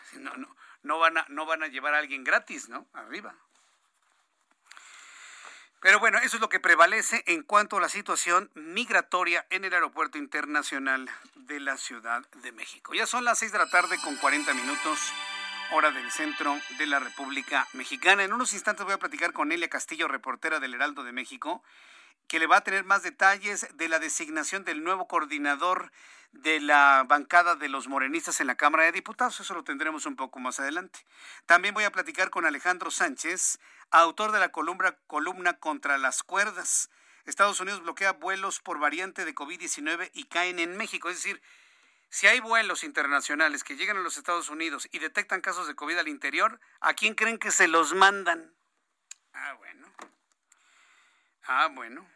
no, no, no, van a, no van a llevar a alguien gratis, ¿no? Arriba. Pero bueno, eso es lo que prevalece en cuanto a la situación migratoria en el Aeropuerto Internacional de la Ciudad de México. Ya son las 6 de la tarde con 40 minutos, hora del centro de la República Mexicana. En unos instantes voy a platicar con Elia Castillo, reportera del Heraldo de México, que le va a tener más detalles de la designación del nuevo coordinador de la bancada de los morenistas en la Cámara de Diputados. Eso lo tendremos un poco más adelante. También voy a platicar con Alejandro Sánchez, autor de la columna, columna Contra las Cuerdas. Estados Unidos bloquea vuelos por variante de COVID-19 y caen en México. Es decir, si hay vuelos internacionales que llegan a los Estados Unidos y detectan casos de COVID al interior, ¿a quién creen que se los mandan? Ah, bueno. Ah, bueno.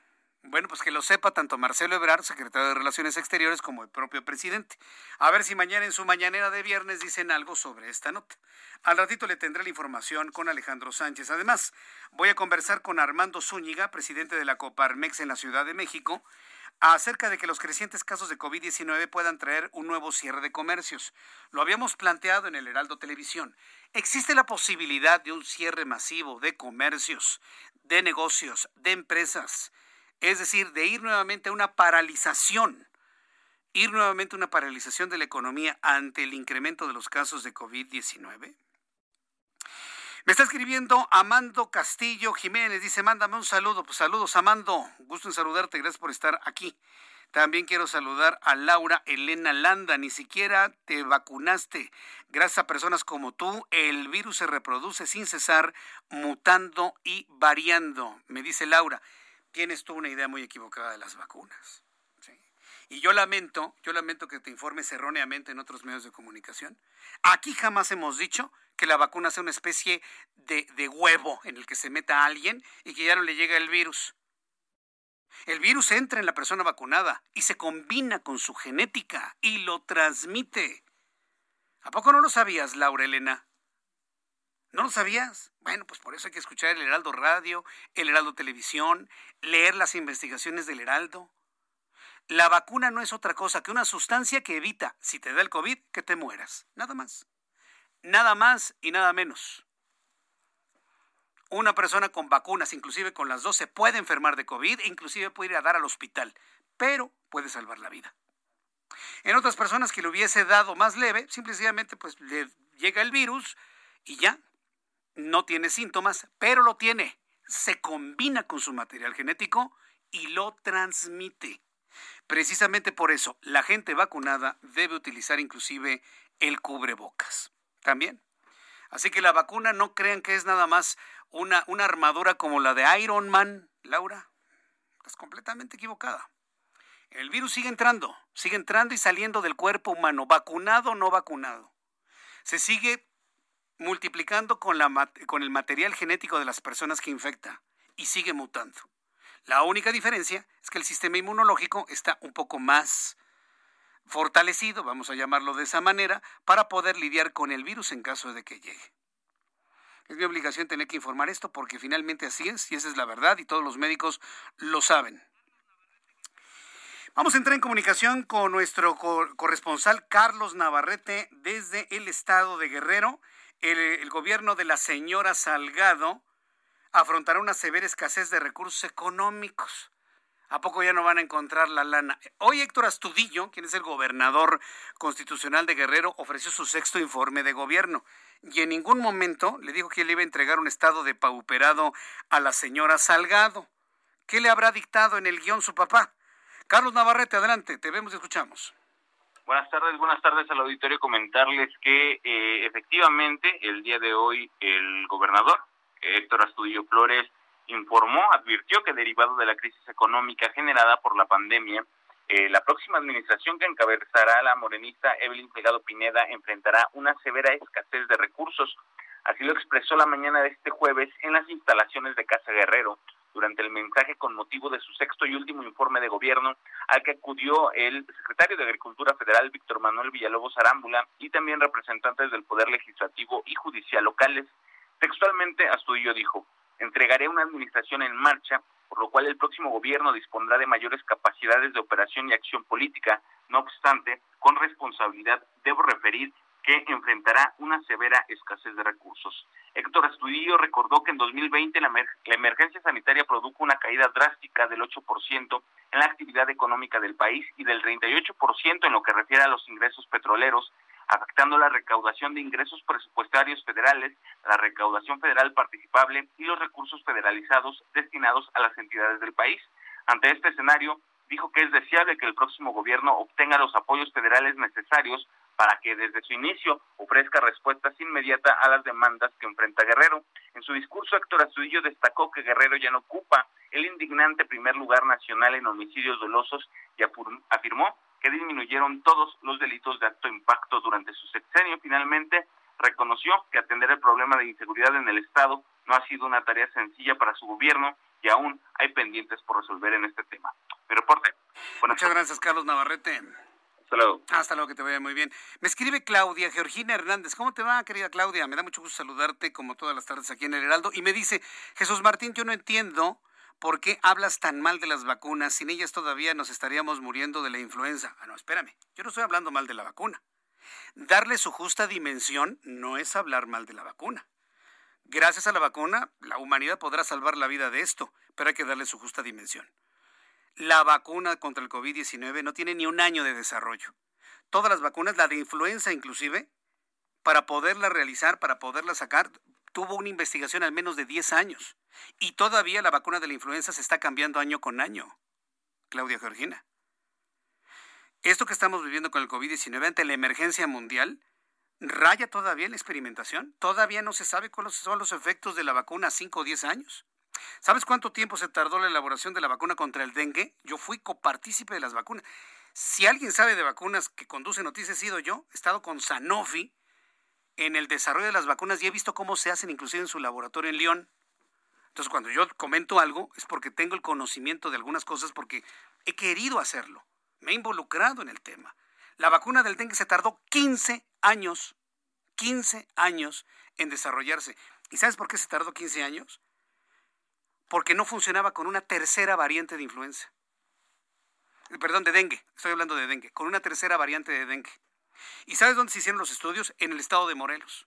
Bueno, pues que lo sepa tanto Marcelo Ebrard, secretario de Relaciones Exteriores, como el propio presidente. A ver si mañana en su mañanera de viernes dicen algo sobre esta nota. Al ratito le tendré la información con Alejandro Sánchez. Además, voy a conversar con Armando Zúñiga, presidente de la Coparmex en la Ciudad de México, acerca de que los crecientes casos de COVID-19 puedan traer un nuevo cierre de comercios. Lo habíamos planteado en el Heraldo Televisión. ¿Existe la posibilidad de un cierre masivo de comercios, de negocios, de empresas? es decir, de ir nuevamente a una paralización, ir nuevamente a una paralización de la economía ante el incremento de los casos de COVID-19? Me está escribiendo Amando Castillo Jiménez, dice, mándame un saludo. Pues saludos, Amando, gusto en saludarte, gracias por estar aquí. También quiero saludar a Laura Elena Landa, ni siquiera te vacunaste. Gracias a personas como tú, el virus se reproduce sin cesar, mutando y variando, me dice Laura tienes tú una idea muy equivocada de las vacunas. Y yo lamento, yo lamento que te informes erróneamente en otros medios de comunicación. Aquí jamás hemos dicho que la vacuna sea una especie de, de huevo en el que se meta a alguien y que ya no le llega el virus. El virus entra en la persona vacunada y se combina con su genética y lo transmite. ¿A poco no lo sabías, Laura Elena? ¿No lo sabías? Bueno, pues por eso hay que escuchar el Heraldo Radio, el Heraldo Televisión, leer las investigaciones del Heraldo. La vacuna no es otra cosa que una sustancia que evita, si te da el COVID, que te mueras. Nada más. Nada más y nada menos. Una persona con vacunas, inclusive con las dos, se puede enfermar de COVID e inclusive puede ir a dar al hospital, pero puede salvar la vida. En otras personas que le hubiese dado más leve, simplemente pues le llega el virus y ya no tiene síntomas, pero lo tiene. Se combina con su material genético y lo transmite. Precisamente por eso, la gente vacunada debe utilizar inclusive el cubrebocas. También. Así que la vacuna no crean que es nada más una, una armadura como la de Iron Man, Laura. Estás completamente equivocada. El virus sigue entrando, sigue entrando y saliendo del cuerpo humano, vacunado o no vacunado. Se sigue multiplicando con, la, con el material genético de las personas que infecta y sigue mutando. La única diferencia es que el sistema inmunológico está un poco más fortalecido, vamos a llamarlo de esa manera, para poder lidiar con el virus en caso de que llegue. Es mi obligación tener que informar esto porque finalmente así es y esa es la verdad y todos los médicos lo saben. Vamos a entrar en comunicación con nuestro corresponsal Carlos Navarrete desde el estado de Guerrero. El, gobierno de la señora Salgado afrontará una severa escasez de recursos económicos. ¿A poco ya no van a encontrar la lana? Hoy Héctor Astudillo, quien es el gobernador constitucional de Guerrero, ofreció su sexto informe de gobierno y en ningún momento le dijo que le iba a entregar un estado de pauperado a la señora Salgado. ¿Qué le habrá dictado en el guion su papá? Carlos Navarrete, adelante, te vemos y escuchamos. Buenas tardes, buenas tardes al auditorio. Comentarles que eh, efectivamente el día de hoy el gobernador Héctor Astudillo Flores informó, advirtió que derivado de la crisis económica generada por la pandemia, eh, la próxima administración que encabezará la morenista Evelyn Pegado Pineda enfrentará una severa escasez de recursos. Así lo expresó la mañana de este jueves en las instalaciones de Casa Guerrero, durante el mensaje con motivo de su sexto y último informe de gobierno al que acudió el secretario de Agricultura Federal Víctor Manuel Villalobos Arámbula y también representantes del Poder Legislativo y Judicial locales. Textualmente, Astudillo dijo, entregaré una administración en marcha, por lo cual el próximo gobierno dispondrá de mayores capacidades de operación y acción política. No obstante, con responsabilidad debo referir que enfrentará una severa escasez de recursos. Héctor Astudillo recordó que en 2020 la, la emergencia sanitaria produjo una caída drástica del 8% en la actividad económica del país y del 38% en lo que refiere a los ingresos petroleros, afectando la recaudación de ingresos presupuestarios federales, la recaudación federal participable y los recursos federalizados destinados a las entidades del país. Ante este escenario, dijo que es deseable que el próximo gobierno obtenga los apoyos federales necesarios para que desde su inicio ofrezca respuestas inmediatas a las demandas que enfrenta Guerrero. En su discurso, Héctor Astudillo destacó que Guerrero ya no ocupa el indignante primer lugar nacional en homicidios dolosos y afirmó que disminuyeron todos los delitos de alto impacto durante su sexenio. Finalmente, reconoció que atender el problema de inseguridad en el Estado no ha sido una tarea sencilla para su gobierno y aún hay pendientes por resolver en este tema. Mi reporte. Muchas gracias, Carlos Navarrete. Hasta luego. Hasta luego, que te vaya muy bien. Me escribe Claudia Georgina Hernández. ¿Cómo te va, querida Claudia? Me da mucho gusto saludarte como todas las tardes aquí en el Heraldo. Y me dice, Jesús Martín, yo no entiendo por qué hablas tan mal de las vacunas. Sin ellas todavía nos estaríamos muriendo de la influenza. Ah, no, espérame. Yo no estoy hablando mal de la vacuna. Darle su justa dimensión no es hablar mal de la vacuna. Gracias a la vacuna, la humanidad podrá salvar la vida de esto, pero hay que darle su justa dimensión. La vacuna contra el COVID-19 no tiene ni un año de desarrollo. Todas las vacunas, la de influenza inclusive, para poderla realizar, para poderla sacar, tuvo una investigación al menos de 10 años. Y todavía la vacuna de la influenza se está cambiando año con año. Claudia Georgina. Esto que estamos viviendo con el COVID-19 ante la emergencia mundial raya todavía la experimentación. Todavía no se sabe cuáles son los efectos de la vacuna a 5 o 10 años. ¿Sabes cuánto tiempo se tardó la elaboración de la vacuna contra el dengue? Yo fui copartícipe de las vacunas. Si alguien sabe de vacunas que conduce noticias, he sido yo. He estado con Sanofi en el desarrollo de las vacunas y he visto cómo se hacen inclusive en su laboratorio en León. Entonces, cuando yo comento algo es porque tengo el conocimiento de algunas cosas, porque he querido hacerlo. Me he involucrado en el tema. La vacuna del dengue se tardó 15 años, 15 años en desarrollarse. ¿Y sabes por qué se tardó 15 años? Porque no funcionaba con una tercera variante de influenza. Perdón, de dengue. Estoy hablando de dengue. Con una tercera variante de dengue. ¿Y sabes dónde se hicieron los estudios? En el estado de Morelos.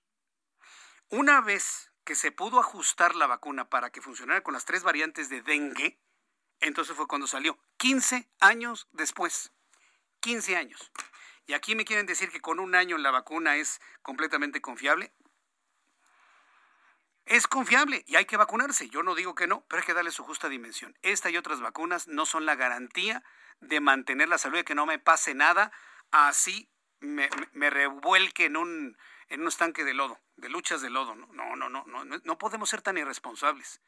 Una vez que se pudo ajustar la vacuna para que funcionara con las tres variantes de dengue, entonces fue cuando salió. 15 años después. 15 años. Y aquí me quieren decir que con un año la vacuna es completamente confiable. Es confiable y hay que vacunarse. Yo no digo que no, pero hay que darle su justa dimensión. Esta y otras vacunas no son la garantía de mantener la salud, de que no me pase nada, así me, me revuelque en un, en de lodo, de luchas de lodo. No, no, no, no, no, podemos ser tan irresponsables.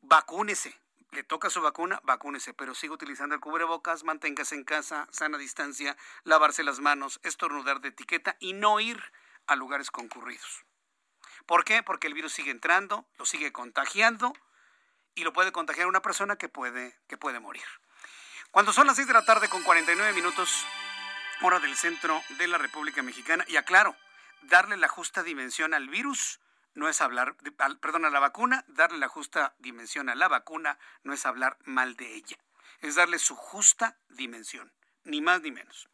Vacúnese, le toca su vacuna, vacúnese, pero siga utilizando el cubrebocas, manténgase en casa, sana distancia, lavarse las manos, estornudar de etiqueta y no ir a lugares concurridos. ¿Por qué? Porque el virus sigue entrando, lo sigue contagiando y lo puede contagiar una persona que puede, que puede morir. Cuando son las 6 de la tarde con 49 minutos, hora del centro de la República Mexicana, y aclaro, darle la justa dimensión al virus no es hablar, perdón, a la vacuna, darle la justa dimensión a la vacuna no es hablar mal de ella, es darle su justa dimensión, ni más ni menos.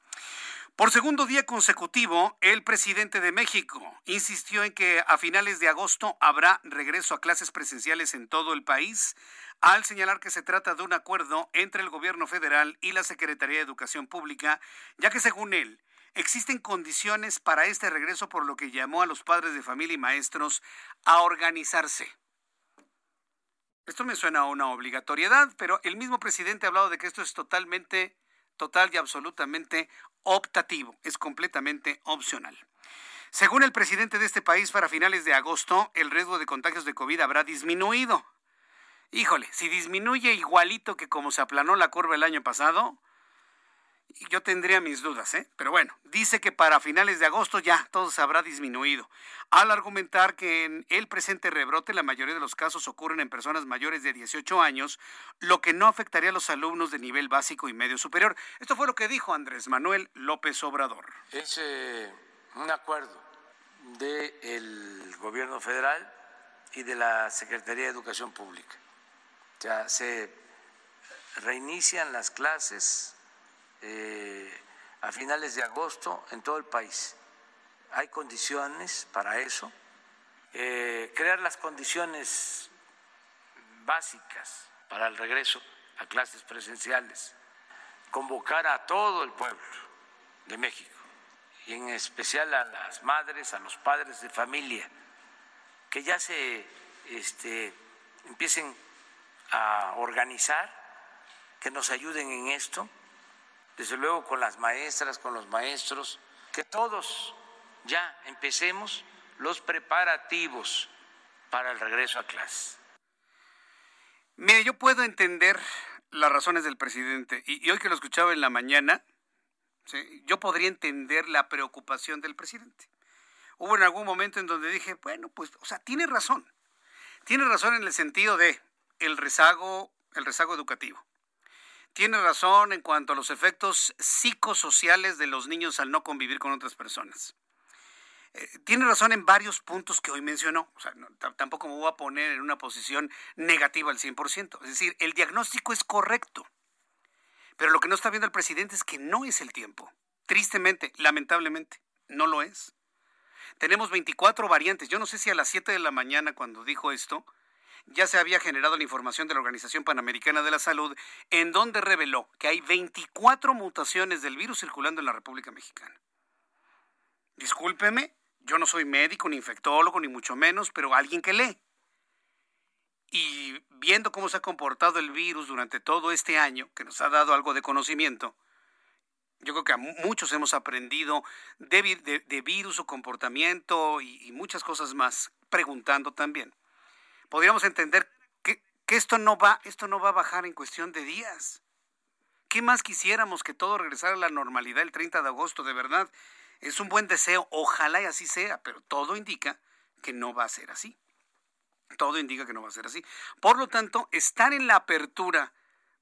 Por segundo día consecutivo, el presidente de México insistió en que a finales de agosto habrá regreso a clases presenciales en todo el país, al señalar que se trata de un acuerdo entre el gobierno federal y la Secretaría de Educación Pública, ya que según él, existen condiciones para este regreso por lo que llamó a los padres de familia y maestros a organizarse. Esto me suena a una obligatoriedad, pero el mismo presidente ha hablado de que esto es totalmente, total y absolutamente optativo, es completamente opcional. Según el presidente de este país, para finales de agosto, el riesgo de contagios de COVID habrá disminuido. Híjole, si disminuye igualito que como se aplanó la curva el año pasado, yo tendría mis dudas, ¿eh? Pero bueno, dice que para finales de agosto ya todo se habrá disminuido. Al argumentar que en el presente rebrote la mayoría de los casos ocurren en personas mayores de 18 años, lo que no afectaría a los alumnos de nivel básico y medio superior. Esto fue lo que dijo Andrés Manuel López Obrador. Es eh, un acuerdo del gobierno federal y de la Secretaría de Educación Pública. Ya se reinician las clases eh, a finales de agosto en todo el país. Hay condiciones para eso. Eh, crear las condiciones básicas para el regreso a clases presenciales, convocar a todo el pueblo de México y en especial a las madres, a los padres de familia, que ya se este, empiecen a organizar, que nos ayuden en esto desde luego con las maestras, con los maestros, que todos ya empecemos los preparativos para el regreso a clase. Mire, yo puedo entender las razones del presidente y, hoy que lo escuchaba en la mañana, yo podría entender la preocupación del presidente. Hubo en algún momento en donde dije, bueno, pues, o sea, tiene razón. Tiene razón en el sentido de el rezago, el rezago educativo. Tiene razón en cuanto a los efectos psicosociales de los niños al no convivir con otras personas. Eh, tiene razón en varios puntos que hoy mencionó. O sea, tampoco me voy a poner en una posición negativa al 100%. Es decir, el diagnóstico es correcto. Pero lo que no está viendo el presidente es que no es el tiempo. Tristemente, lamentablemente, no lo es. Tenemos 24 variantes. Yo no sé si a las 7 de la mañana cuando dijo esto, ya se había generado la información de la Organización Panamericana de la Salud, en donde reveló que hay 24 mutaciones del virus circulando en la República Mexicana. Discúlpeme, yo no soy médico, ni infectólogo, ni mucho menos, pero alguien que lee. Y viendo cómo se ha comportado el virus durante todo este año, que nos ha dado algo de conocimiento, yo creo que a muchos hemos aprendido de, virus, su comportamiento y muchas cosas más, preguntando también podríamos entender que, esto no va, esto no va a bajar en cuestión de días, ¿Qué más quisiéramos que todo regresara a la normalidad el 30 de agosto? De verdad, es un buen deseo. Ojalá y así sea, pero todo indica que no va a ser así. Todo indica que no va a ser así. Por lo tanto, estar en la apertura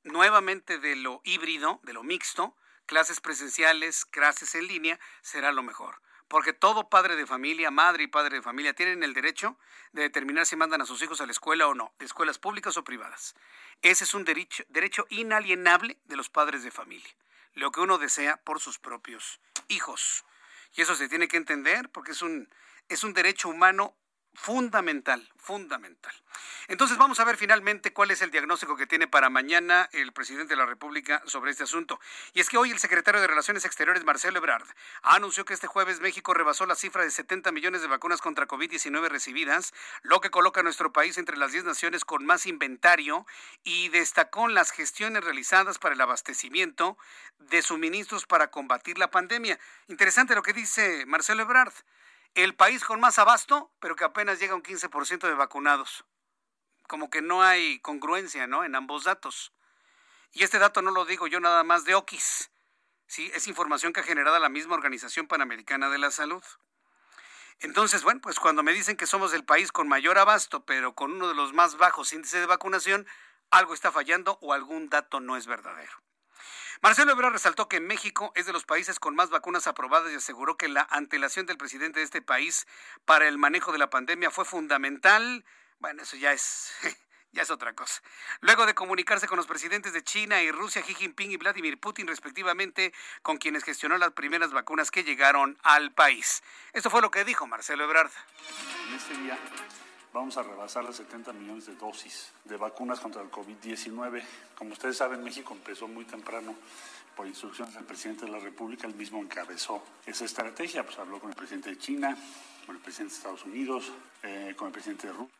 nuevamente de lo híbrido, de lo mixto, clases presenciales, clases en línea, será lo mejor. Porque todo padre de familia, madre y padre de familia tienen el derecho de determinar si mandan a sus hijos a la escuela o no, de escuelas públicas o privadas. Ese es un derecho, inalienable de los padres de familia, lo que uno desea por sus propios hijos. Y eso se tiene que entender porque es un, es un derecho humano fundamental, fundamental. Entonces vamos a ver finalmente cuál es el diagnóstico que tiene para mañana el presidente de la República sobre este asunto. Y es que hoy el secretario de Relaciones Exteriores, Marcelo Ebrard, anunció que este jueves México rebasó la cifra de 70 millones de vacunas contra COVID-19 recibidas, lo que coloca a nuestro país entre las 10 naciones con más inventario y destacó las gestiones realizadas para el abastecimiento de suministros para combatir la pandemia. Interesante lo que dice Marcelo Ebrard el país con más abasto, pero que apenas llega a un 15% de vacunados. Como que no hay congruencia, ¿no? En ambos datos. Y este dato no lo digo yo nada más de Oquis. Sí, es información que ha generado la misma Organización Panamericana de la Salud. Entonces, bueno, pues cuando me dicen que somos el país con mayor abasto, pero con uno de los más bajos índices de vacunación, algo está fallando o algún dato no es verdadero. Marcelo Ebrard resaltó que México es de los países con más vacunas aprobadas y aseguró que la antelación del presidente de este país para el manejo de la pandemia fue fundamental. Bueno, eso ya es ya es otra cosa. Luego de comunicarse con los presidentes de China y Rusia, Xi Jinping y Vladimir Putin, respectivamente, con quienes gestionó las primeras vacunas que llegaron al país. Esto fue lo que dijo Marcelo Ebrard. En día vamos a rebasar las 70 millones de dosis de vacunas contra el COVID-19. Como ustedes saben, México empezó muy temprano por instrucciones del presidente de la República, él mismo encabezó esa estrategia, pues habló con el presidente de China, con el presidente de Estados Unidos, eh, con el presidente de Rusia.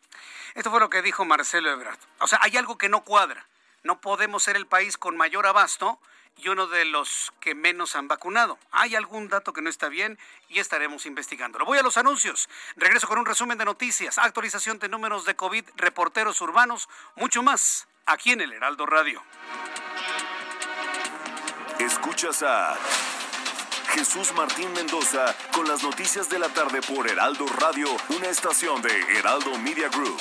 Esto fue lo que dijo Marcelo Ebrard. O sea, hay algo que no cuadra. No podemos ser el país con mayor abasto y uno de los que menos han vacunado. Hay algún dato que no está bien y estaremos investigándolo. Voy a los anuncios. Regreso con un resumen de noticias, actualización de números de COVID, reporteros urbanos, mucho más aquí en el Heraldo Radio. Escuchas a Jesús Martín Mendoza con las noticias de la tarde por Heraldo Radio, una estación de Heraldo Media Group.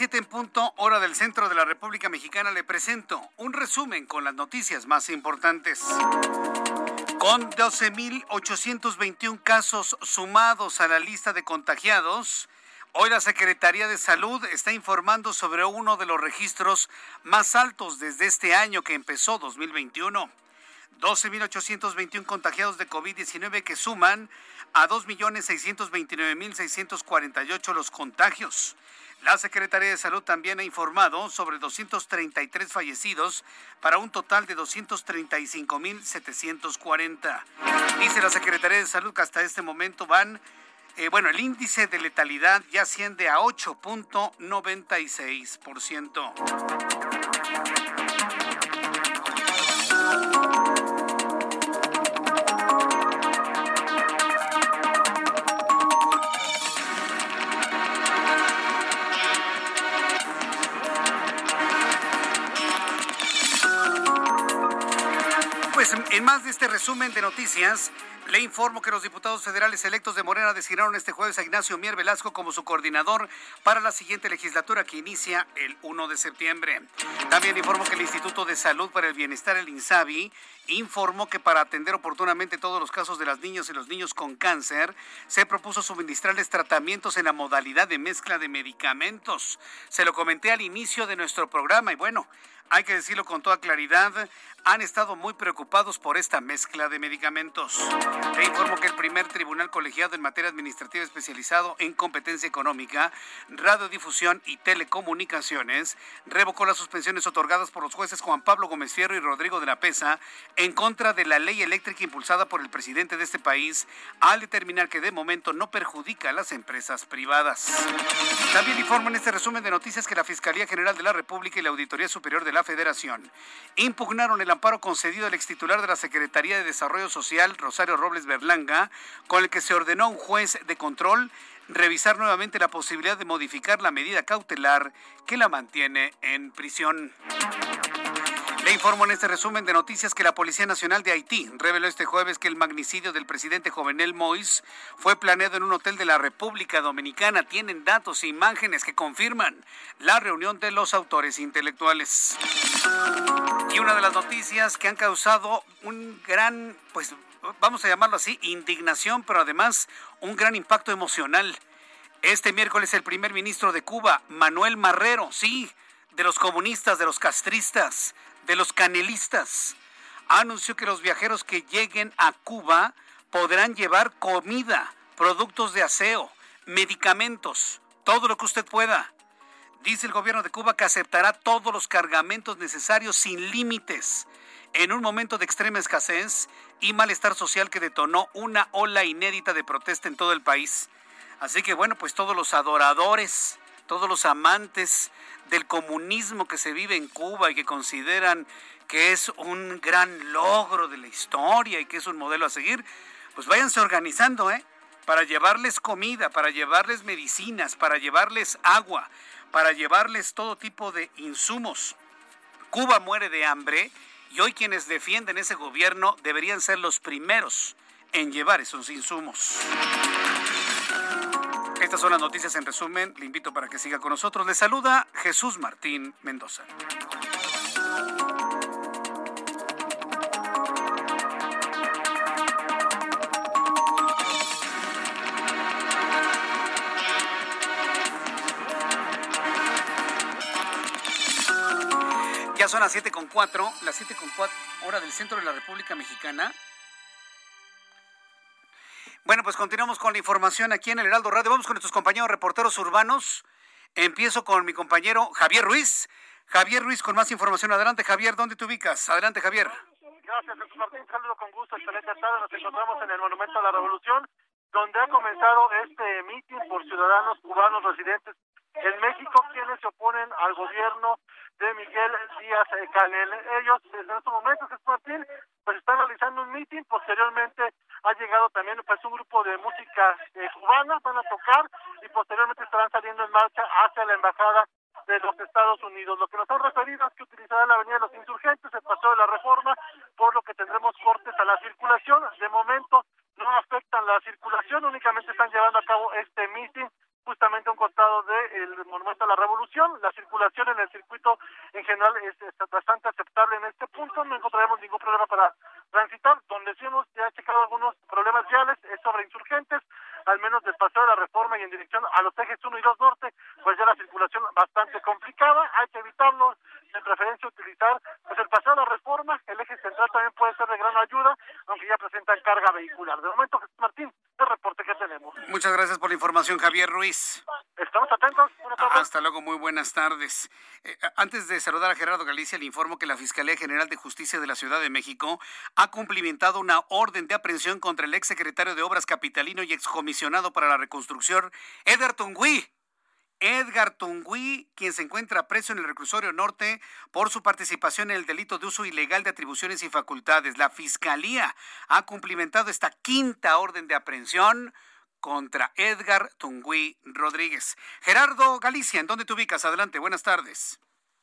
7 en punto, hora del centro de la República Mexicana. Le presento un resumen con las noticias más importantes. Con 12.821 casos sumados a la lista de contagiados, hoy la Secretaría de Salud está informando sobre uno de los registros más altos desde este año que empezó 2021. 12.821 contagiados de COVID-19 que suman a 2.629.648 los contagios. La Secretaría de Salud también ha informado sobre 233 fallecidos para un total de 235.740. Dice la Secretaría de Salud que hasta este momento van, eh, bueno, el índice de letalidad ya asciende a 8.96%. En más de este resumen de noticias, le informo que los diputados federales electos de Morena designaron este jueves a Ignacio Mier Velasco como su coordinador para la siguiente legislatura que inicia el 1 de septiembre. También informo que el Instituto de Salud para el Bienestar, el INSABI, informó que para atender oportunamente todos los casos de las niñas y los niños con cáncer, se propuso suministrarles tratamientos en la modalidad de mezcla de medicamentos. Se lo comenté al inicio de nuestro programa y bueno, hay que decirlo con toda claridad, han estado muy preocupados por esta mezcla de medicamentos. Le informo que el primer tribunal colegiado en materia administrativa especializado en competencia económica, radiodifusión y telecomunicaciones revocó las suspensiones otorgadas por los jueces Juan Pablo Gómez Fierro y Rodrigo de la Pesa en contra de la ley eléctrica impulsada por el presidente de este país al determinar que de momento no perjudica a las empresas privadas. También informo en este resumen de noticias que la Fiscalía General de la República y la Auditoría Superior de la Federación impugnaron el amparo concedido al extitular de la Secretaría de Desarrollo Social, Rosario Robles Berlanga, con el que se ordenó a un juez de control revisar nuevamente la posibilidad de modificar la medida cautelar que la mantiene en prisión. Le informo en este resumen de noticias que la Policía Nacional de Haití reveló este jueves que el magnicidio del presidente Jovenel Mois fue planeado en un hotel de la República Dominicana. Tienen datos e imágenes que confirman la reunión de los autores intelectuales. Y una de las noticias que han causado un gran, pues vamos a llamarlo así, indignación, pero además un gran impacto emocional. Este miércoles el primer ministro de Cuba, Manuel Marrero, sí, de los comunistas, de los castristas, de los canelistas, anunció que los viajeros que lleguen a Cuba podrán llevar comida, productos de aseo, medicamentos, todo lo que usted pueda. Dice el gobierno de Cuba que aceptará todos los cargamentos necesarios sin límites en un momento de extrema escasez y malestar social que detonó una ola inédita de protesta en todo el país. Así que bueno, pues todos los adoradores, todos los amantes del comunismo que se vive en Cuba y que consideran que es un gran logro de la historia y que es un modelo a seguir, pues váyanse organizando, ¿eh? Para llevarles comida, para llevarles medicinas, para llevarles agua, para llevarles todo tipo de insumos. Cuba muere de hambre y hoy quienes defienden ese gobierno deberían ser los primeros en llevar esos insumos. Estas son las noticias en resumen. Le invito para que siga con nosotros. Le saluda Jesús Martín Mendoza. Son las 7 con 4, las 7 con 4 hora del centro de la República Mexicana. Bueno, pues continuamos con la información aquí en el Heraldo Radio. Vamos con nuestros compañeros reporteros urbanos. Empiezo con mi compañero Javier Ruiz. Javier Ruiz con más información. Adelante, Javier, ¿dónde te ubicas? Adelante, Javier. Gracias, Martín. Saludo con gusto. Excelente tarde. Nos encontramos en el Monumento a la Revolución, donde ha comenzado este mitin por ciudadanos cubanos residentes en México, quienes se oponen al gobierno de Miguel Díaz Canel. Ellos, en estos momentos, Martín, pues están realizando un mitin. Posteriormente ha llegado también pues un grupo de música eh, cubana, van a tocar y posteriormente estarán saliendo en marcha hacia la embajada de los Estados Unidos. Lo que nos han referido es que utilizarán la Avenida de los Insurgentes, el Paseo de la Reforma, por lo que tendremos cortes a la circulación. De momento no afectan la circulación, únicamente están llevando a cabo este mitin justamente un costado del Monumento a la Revolución. La circulación en el circuito en general es, bastante aceptable en este punto, no encontraremos ningún problema para transitar. Donde sí hemos ya checado algunos problemas viales es sobre insurgentes, al menos del paseo de la reforma y en dirección a los ejes 1 y 2 norte, pues ya la circulación bastante complicada, hay que evitarlo, en preferencia utilizar pues el paseo de la reforma, el eje central también puede ser de gran ayuda, aunque ya presentan carga vehicular. De momento, Martín, el reporte que tenemos. Muchas gracias por la información, Javier Ruiz. Estamos atentos. Hasta luego, muy buenas tardes. Eh, antes de saludar a Gerardo Galicia, le informo que la Fiscalía General de Justicia de la Ciudad de México ha cumplimentado una orden de aprehensión contra el exsecretario de Obras Capitalino y excomisionado para la reconstrucción, Eder Tungui. Edgar Tungui, quien se encuentra preso en el reclusorio norte por su participación en el delito de uso ilegal de atribuciones y facultades. La Fiscalía ha cumplimentado esta quinta orden de aprehensión contra Edgar Tungui Rodríguez. Gerardo Galicia, ¿en dónde te ubicas? Adelante, buenas tardes.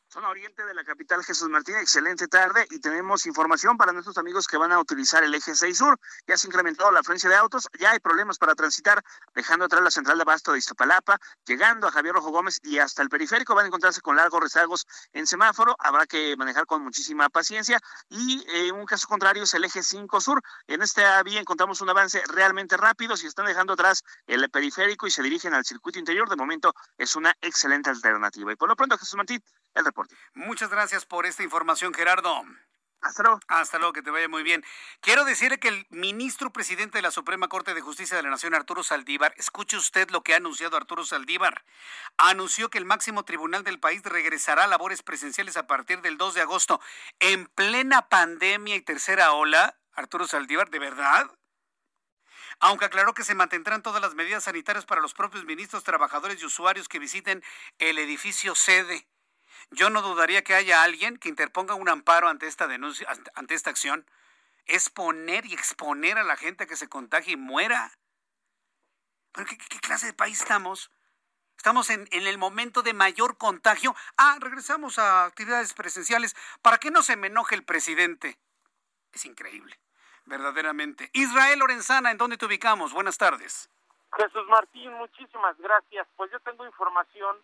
Zona oriente de la capital Jesús Martín. Excelente tarde y tenemos información para nuestros amigos que van a utilizar el eje 6 sur. Ya se ha incrementado la afluencia de autos, ya hay problemas para transitar, dejando atrás la central de abasto de Iztapalapa, llegando a Javier Rojo Gómez y hasta el periférico van a encontrarse con largos rezagos en semáforo. Habrá que manejar con muchísima paciencia y en un caso contrario es el eje 5 sur. En esta vía encontramos un avance realmente rápido. Si están dejando atrás el periférico y se dirigen al circuito interior, de momento es una excelente alternativa. Y por lo pronto, Jesús Martín, el reporte. Muchas gracias por esta información, Gerardo. Hasta luego. Hasta luego, que te vaya muy bien. Quiero decirle que el ministro presidente de la Suprema Corte de Justicia de la Nación, Arturo Saldívar, escuche usted lo que ha anunciado Arturo Saldívar. Anunció que el máximo tribunal del país regresará a labores presenciales a partir del 2 de agosto. En plena pandemia y tercera ola, Arturo Saldívar, ¿de verdad? aunque aclaró que se mantendrán todas las medidas sanitarias para los propios ministros, trabajadores y usuarios que visiten el edificio sede. Yo no dudaría que haya alguien que interponga un amparo ante esta denuncia, ante esta acción. Es poner y exponer a la gente a que se contagie y muera. ¿Pero qué, clase de país estamos? Estamos en, en, el momento de mayor contagio. Ah, regresamos a actividades presenciales para que no se me enoje el presidente. Es increíble, verdaderamente. Israel Lorenzana, ¿en dónde te ubicamos? Buenas tardes. Jesús Martín, muchísimas gracias. Pues yo tengo información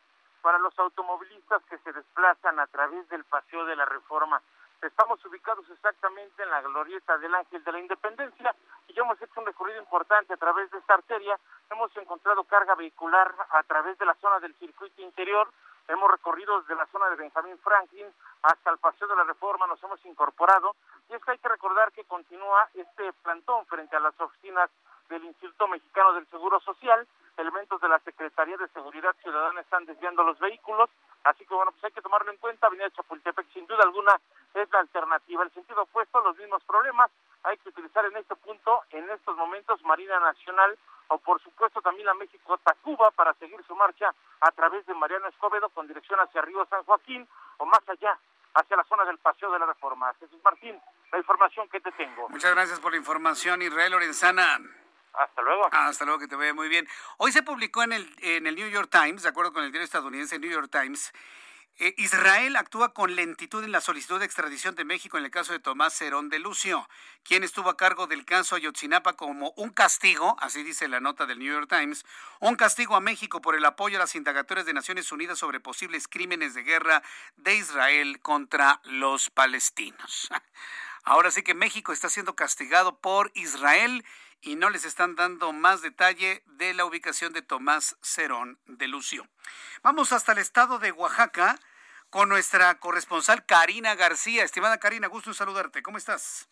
para los automovilistas que se desplazan a través del Paseo de la Reforma. Estamos ubicados exactamente en la glorieta del Ángel de la Independencia y ya hemos hecho un recorrido importante a través de esta arteria. Hemos encontrado carga vehicular a través de la zona del circuito interior. Hemos recorrido desde la zona de Benjamín Franklin hasta el Paseo de la Reforma, nos hemos incorporado. Y es que hay que recordar que continúa este plantón frente a las oficinas del Instituto Mexicano del Seguro Social. Elementos de la Secretaría de Seguridad Ciudadana están desviando los vehículos, así que bueno, pues hay que tomarlo en cuenta. Avenida Chapultepec, sin duda alguna, es la alternativa. El sentido opuesto, los mismos problemas. Hay que utilizar en este punto, en estos momentos, Marina Nacional o por supuesto también la México-Tacuba para seguir su marcha a través de Mariano Escobedo con dirección hacia Río San Joaquín o más allá hacia la zona del Paseo de la Reforma. Jesús Martín, la información que te tengo. Muchas gracias por la información, Israel Lorenzana. Hasta luego. Hasta luego, que te vea muy bien. Hoy se publicó en el, en el New York Times, de acuerdo con el diario estadounidense New York Times, eh, Israel actúa con lentitud en la solicitud de extradición de México en el caso de Tomás Cerón de Lucio, quien estuvo a cargo del caso Ayotzinapa como un castigo, así dice la nota del New York Times, un castigo a México por el apoyo a las indagatorias de Naciones Unidas sobre posibles crímenes de guerra de Israel contra los palestinos. Ahora sí que México está siendo castigado por Israel y no les están dando más detalle de la ubicación de Tomás Cerón de Lucio. Vamos hasta el estado de Oaxaca con nuestra corresponsal Karina García. Estimada Karina, gusto en saludarte. ¿Cómo estás?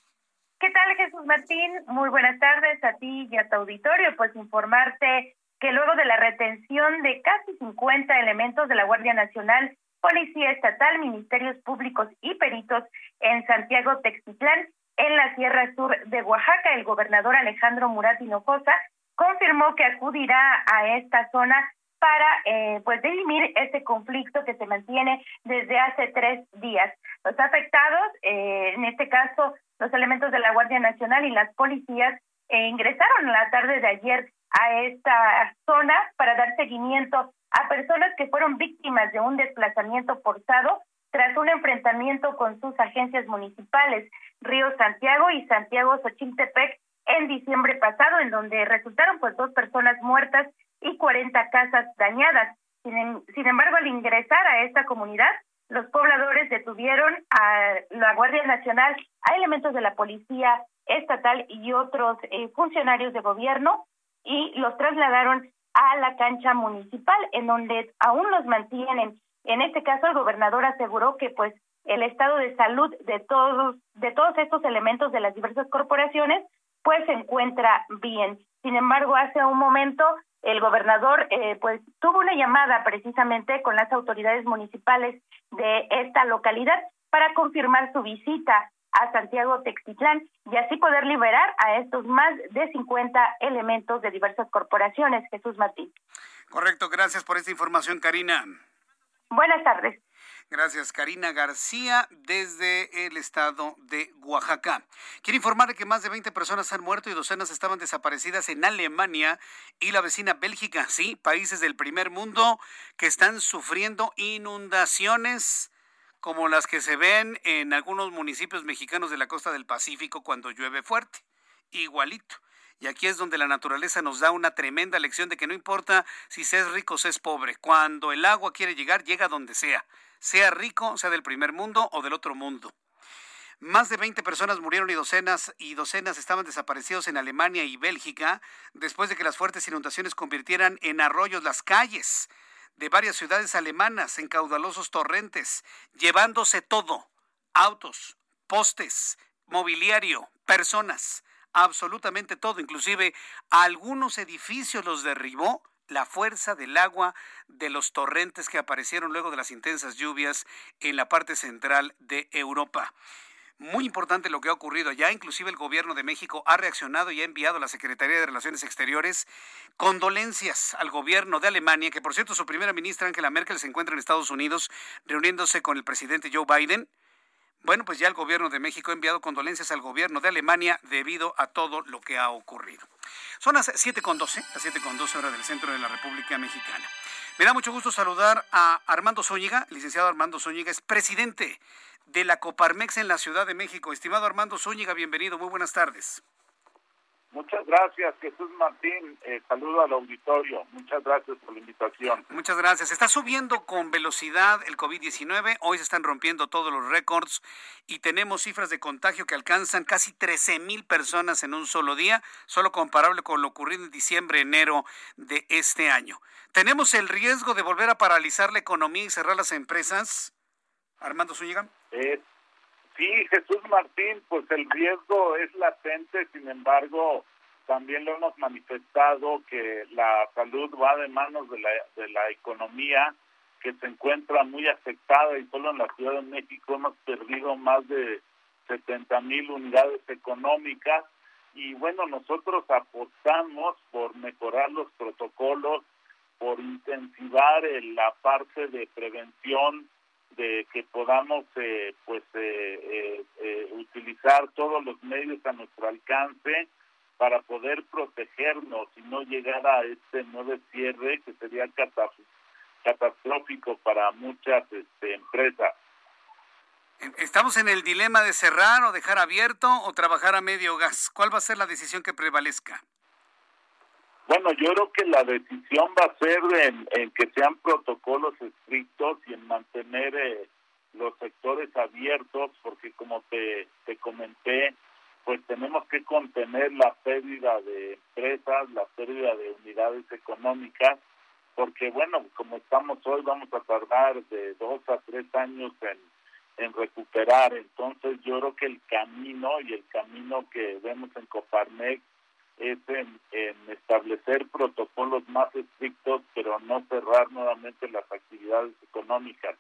¿Qué tal, Jesús Martín? Muy buenas tardes a ti y a tu auditorio. Pues informarte que luego de la retención de casi 50 elementos de la Guardia Nacional, Policía Estatal, Ministerios Públicos y Peritos en Santiago Textitlán, en la Sierra Sur de Oaxaca. El gobernador Alejandro Murat Hinojosa confirmó que acudirá a esta zona para eh, pues dirimir este conflicto que se mantiene desde hace tres días. Los afectados, eh, en este caso los elementos de la Guardia Nacional y las policías, eh, ingresaron la tarde de ayer a esta zona para dar seguimiento a personas que fueron víctimas de un desplazamiento forzado tras un enfrentamiento con sus agencias municipales, Río Santiago y Santiago Xochiltepec, en diciembre pasado, en donde resultaron pues dos personas muertas y 40 casas dañadas. Sin, sin embargo, al ingresar a esta comunidad, los pobladores detuvieron a la Guardia Nacional, a elementos de la Policía Estatal y otros eh, funcionarios de gobierno y los trasladaron a la cancha municipal, en donde aún los mantienen en este caso, el gobernador aseguró que pues el estado de salud de todos de todos estos elementos de las diversas corporaciones pues se encuentra bien. Sin embargo, hace un momento el gobernador eh, pues tuvo una llamada precisamente con las autoridades municipales de esta localidad para confirmar su visita a Santiago Textitlán y así poder liberar a estos más de 50 elementos de diversas corporaciones. Jesús Martín. Correcto, gracias por esta información, Karina. Buenas tardes. Gracias, Karina García, desde el estado de Oaxaca. Quiero informar que más de 20 personas han muerto y docenas estaban desaparecidas en Alemania y la vecina Bélgica. Sí, países del primer mundo que están sufriendo inundaciones. como las que se ven en algunos municipios mexicanos de la costa del Pacífico cuando llueve fuerte. Igualito. Y aquí es donde la naturaleza nos da una tremenda lección de que no importa si se es rico o se es pobre, cuando el agua quiere llegar, llega donde sea, sea rico, sea del primer mundo o del otro mundo. Más de 20 personas murieron y docenas y docenas estaban desaparecidos en Alemania y Bélgica después de que las fuertes inundaciones convirtieran en arroyos las calles de varias ciudades alemanas en caudalosos torrentes, llevándose todo, autos, postes, mobiliario, personas, absolutamente todo, inclusive algunos edificios los derribó la fuerza del agua de los torrentes que aparecieron luego de las intensas lluvias en la parte central de Europa muy importante lo que ha ocurrido allá. Inclusive el gobierno de México ha reaccionado y ha enviado a la Secretaría de Relaciones Exteriores condolencias al gobierno de Alemania, que por cierto su primera ministra Angela Merkel se encuentra en Estados Unidos reuniéndose con el presidente Joe Biden. Bueno, pues ya el gobierno de México ha enviado condolencias al gobierno de Alemania debido a todo lo que ha ocurrido. Son las 7.12, las 7.12 horas del centro de la República Mexicana. Me da mucho gusto saludar a Armando Zúñiga, licenciado Armando Zúñiga, es presidente de la Coparmex en la Ciudad de México. Estimado Armando Zúñiga, bienvenido, muy buenas tardes. Muchas gracias, Jesús Martín. Eh, saludo al auditorio. Muchas gracias por la invitación. Muchas gracias. Está subiendo con velocidad el COVID-19. Hoy se están rompiendo todos los récords y tenemos cifras de contagio que alcanzan casi 13 mil personas en un solo día, solo comparable con lo ocurrido en diciembre, enero de este año. ¿Tenemos el riesgo de volver a paralizar la economía y cerrar las empresas? Armando Zúñiga. Eh, sí, Jesús Martín, pues el riesgo es latente, sin embargo, también lo hemos manifestado que la salud va de manos de la, de la economía que se encuentra muy afectada y solo en la Ciudad de México hemos perdido más de 70 mil unidades económicas. Y bueno, nosotros apostamos por mejorar los protocolos, por intensivar la parte de prevención de que podamos eh, pues eh, eh, utilizar todos los medios a nuestro alcance para poder protegernos y no llegar a este nuevo cierre que sería catastrófico para muchas este, empresas. Estamos en el dilema de cerrar o dejar abierto o trabajar a medio gas. ¿Cuál va a ser la decisión que prevalezca? Bueno, yo creo que la decisión va a ser en, que sean protocolos estrictos y en mantener eh, los sectores abiertos, porque como te, comenté, pues tenemos que contener la pérdida de empresas, la pérdida de unidades económicas, porque bueno, como estamos hoy, vamos a tardar de dos a tres años en, en recuperar. Entonces yo creo que el camino y el camino que vemos en Coparmex es en, establecer protocolos más estrictos, pero no cerrar nuevamente las actividades económicas.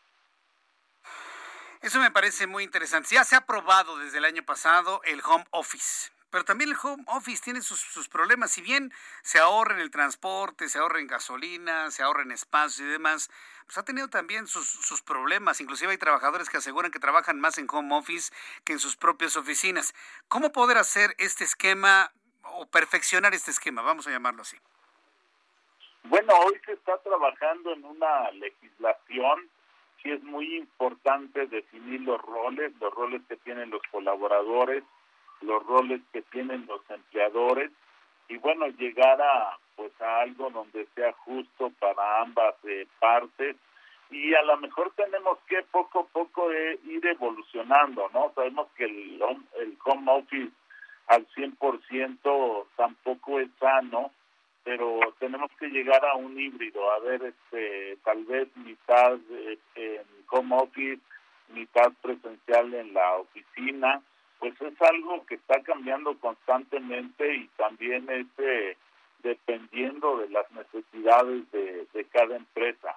Eso me parece muy interesante. Ya se ha aprobado desde el año pasado el home office, pero también el home office tiene sus, problemas. Si bien se ahorra en el transporte, se ahorra en gasolina, se ahorra en espacios y demás, pues ha tenido también sus, sus problemas. Inclusive hay trabajadores que aseguran que trabajan más en home office que en sus propias oficinas. ¿Cómo poder hacer este esquema o perfeccionar este esquema, vamos a llamarlo así? Bueno, hoy se está trabajando en una legislación que es muy importante definir los roles, los roles que tienen los colaboradores, los roles que tienen los empleadores y bueno, llegar a pues a algo donde sea justo para ambas eh, partes y a lo mejor tenemos que poco a poco eh, ir evolucionando, ¿no? Sabemos que el, el home office al 100% tampoco es sano, pero tenemos que llegar a un híbrido, a ver, este, tal vez mitad eh, en home office, mitad presencial en la oficina, pues es algo que está cambiando constantemente y también es eh, dependiendo de las necesidades de, de cada empresa.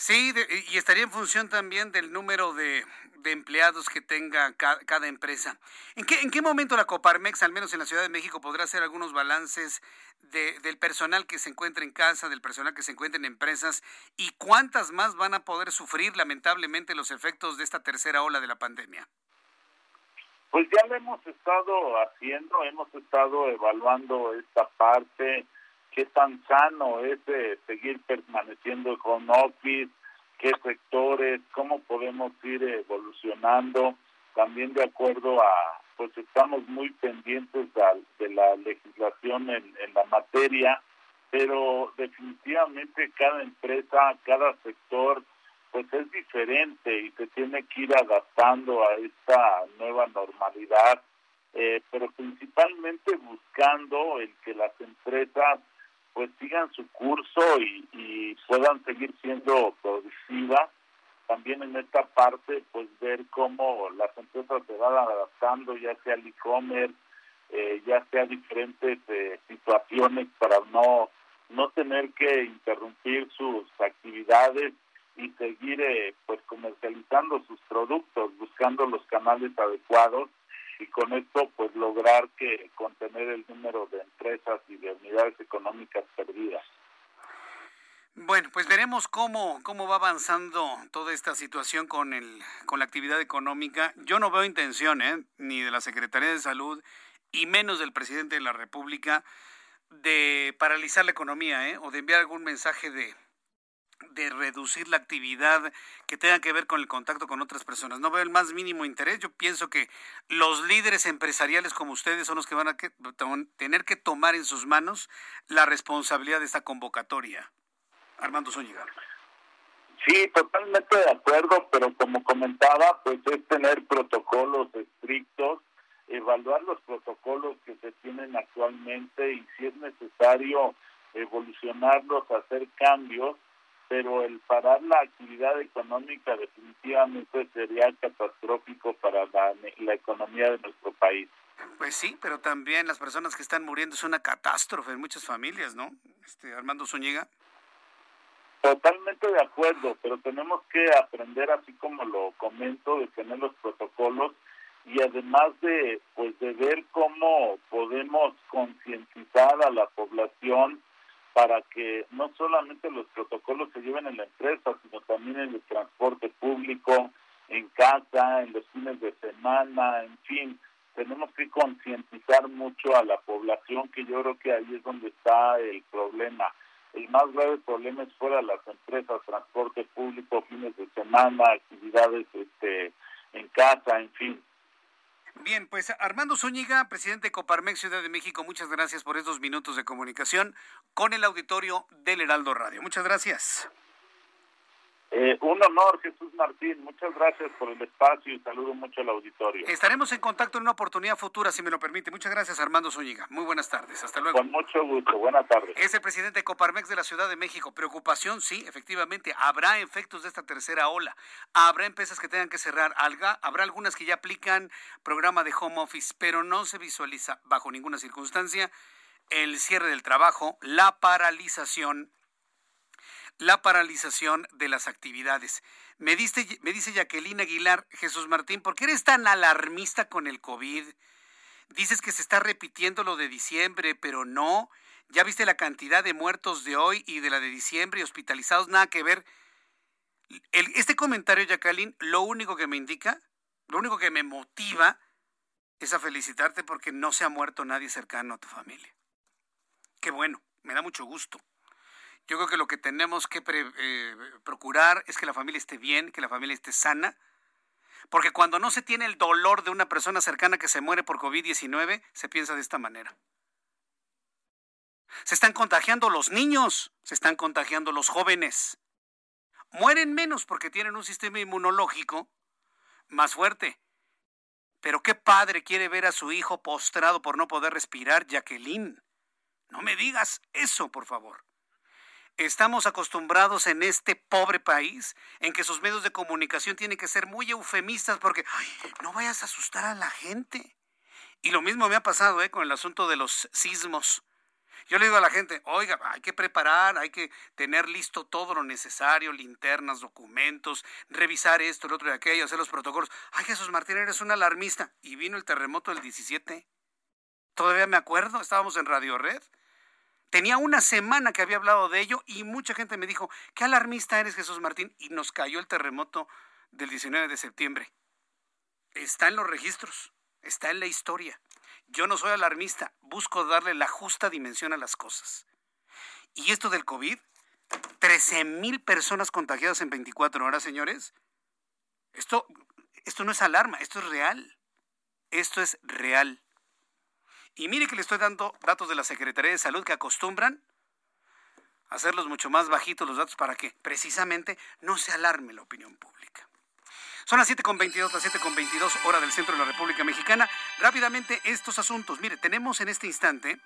Sí, y estaría en función también del número de, empleados que tenga cada, empresa. ¿En qué, ¿En qué momento la Coparmex, al menos en la Ciudad de México, podrá hacer algunos balances de, del personal que se encuentra en casa, del personal que se encuentra en empresas y cuántas más van a poder sufrir lamentablemente los efectos de esta tercera ola de la pandemia? Pues ya lo hemos estado haciendo, hemos estado evaluando esta parte qué tan sano es seguir permaneciendo en home office, qué sectores, cómo podemos ir evolucionando, también de acuerdo a, pues estamos muy pendientes de, la legislación en, en la materia, pero definitivamente cada empresa, cada sector, pues es diferente y se tiene que ir adaptando a esta nueva normalidad, eh, pero principalmente buscando el que las empresas pues sigan su curso y, y puedan seguir siendo productivas. También en esta parte, pues ver cómo las empresas se van adaptando, ya sea el e-commerce, eh, ya sea diferentes eh, situaciones para no no tener que interrumpir sus actividades y seguir eh, pues comercializando sus productos, buscando los canales adecuados y con esto pues lograr que contener el número de empresas y de unidades económicas perdidas. Bueno, pues veremos cómo, cómo va avanzando toda esta situación con, el, con la actividad económica. Yo no veo intención, ¿eh? ni de la Secretaría de Salud, y menos del presidente de la República, de paralizar la economía, ¿eh? o de enviar algún mensaje de, de reducir la actividad que tenga que ver con el contacto con otras personas. No veo el más mínimo interés. Yo pienso que los líderes empresariales como ustedes son los que van a tener que tomar en sus manos la responsabilidad de esta convocatoria. Armando Zúñiga. Sí, totalmente de acuerdo, pero como comentaba, pues es tener protocolos estrictos, evaluar los protocolos que se tienen actualmente y si es necesario evolucionarlos, hacer cambios pero el parar la actividad económica definitivamente sería catastrófico para la, economía de nuestro país. Pues sí, pero también las personas que están muriendo es una catástrofe en muchas familias, ¿no? Este Armando Zúñiga. Totalmente de acuerdo, pero tenemos que aprender, así como lo comento, de tener los protocolos y además de, pues, de ver cómo podemos concientizar a la población para que no solamente los protocolos se lleven en la empresa, sino también en el transporte público, en casa, en los fines de semana, en fin, tenemos que concientizar mucho a la población, que yo creo que ahí es donde está el problema. El más grave problema es fuera de las empresas, transporte público, fines de semana, actividades este, en casa, en fin. Bien, pues Armando Zúñiga, presidente de Coparmex Ciudad de México, muchas gracias por estos minutos de comunicación con el auditorio del Heraldo Radio. Muchas gracias. Eh, un honor, Jesús Martín. Muchas gracias por el espacio y saludo mucho al auditorio. Estaremos en contacto en una oportunidad futura, si me lo permite. Muchas gracias, Armando Zúñiga. Muy buenas tardes. Hasta luego. Con mucho gusto. Buenas tardes. Es el presidente de Coparmex de la Ciudad de México. Preocupación, sí, efectivamente. Habrá efectos de esta tercera ola. Habrá empresas que tengan que cerrar. Habrá algunas que ya aplican programa de home office, pero no se visualiza bajo ninguna circunstancia el cierre del trabajo, la paralización la paralización de las actividades. Me, me dice Jacqueline Aguilar, Jesús Martín, ¿por qué eres tan alarmista con el COVID? Dices que se está repitiendo lo de diciembre, pero no. Ya viste la cantidad de muertos de hoy y de la de diciembre y hospitalizados, nada que ver. este comentario, Jacqueline, lo único que me indica, lo único que me motiva es a felicitarte porque no se ha muerto nadie cercano a tu familia. Qué bueno, me da mucho gusto. Yo creo que lo que tenemos que eh, procurar es que la familia esté bien, que la familia esté sana, porque cuando no se tiene el dolor de una persona cercana que se muere por COVID-19, se piensa de esta manera. Se están contagiando los niños, se están contagiando los jóvenes. Mueren menos porque tienen un sistema inmunológico más fuerte. Pero qué padre quiere ver a su hijo postrado por no poder respirar, Jacqueline. No me digas eso, por favor. Estamos acostumbrados en este pobre país en que sus medios de comunicación tienen que ser muy eufemistas porque no vayas a asustar a la gente. Y lo mismo me ha pasado ¿eh? con el asunto de los sismos. Yo le digo a la gente, oiga, hay que preparar, hay que tener listo todo lo necesario, linternas, documentos, revisar esto, el otro y aquello, hacer los protocolos. Ay, Jesús Martín, eres un alarmista. Y vino el terremoto del 17. Todavía me acuerdo, estábamos en Radio Red Tenía una semana que había hablado de ello y mucha gente me dijo, qué alarmista eres Jesús Martín. Y nos cayó el terremoto del 19 de septiembre. Está en los registros, está en la historia. Yo no soy alarmista, busco darle la justa dimensión a las cosas. Y esto del COVID 13 mil personas contagiadas en 24 horas, señores. Esto, esto no es alarma, esto es real. Esto es real. Y mire que le estoy dando datos de la Secretaría de Salud que acostumbran hacerlos mucho más bajitos los datos para que precisamente no se alarme la opinión pública. Son las 7.22, las 7.22 hora del centro de la República Mexicana. Rápidamente estos asuntos. Mire, tenemos en este instante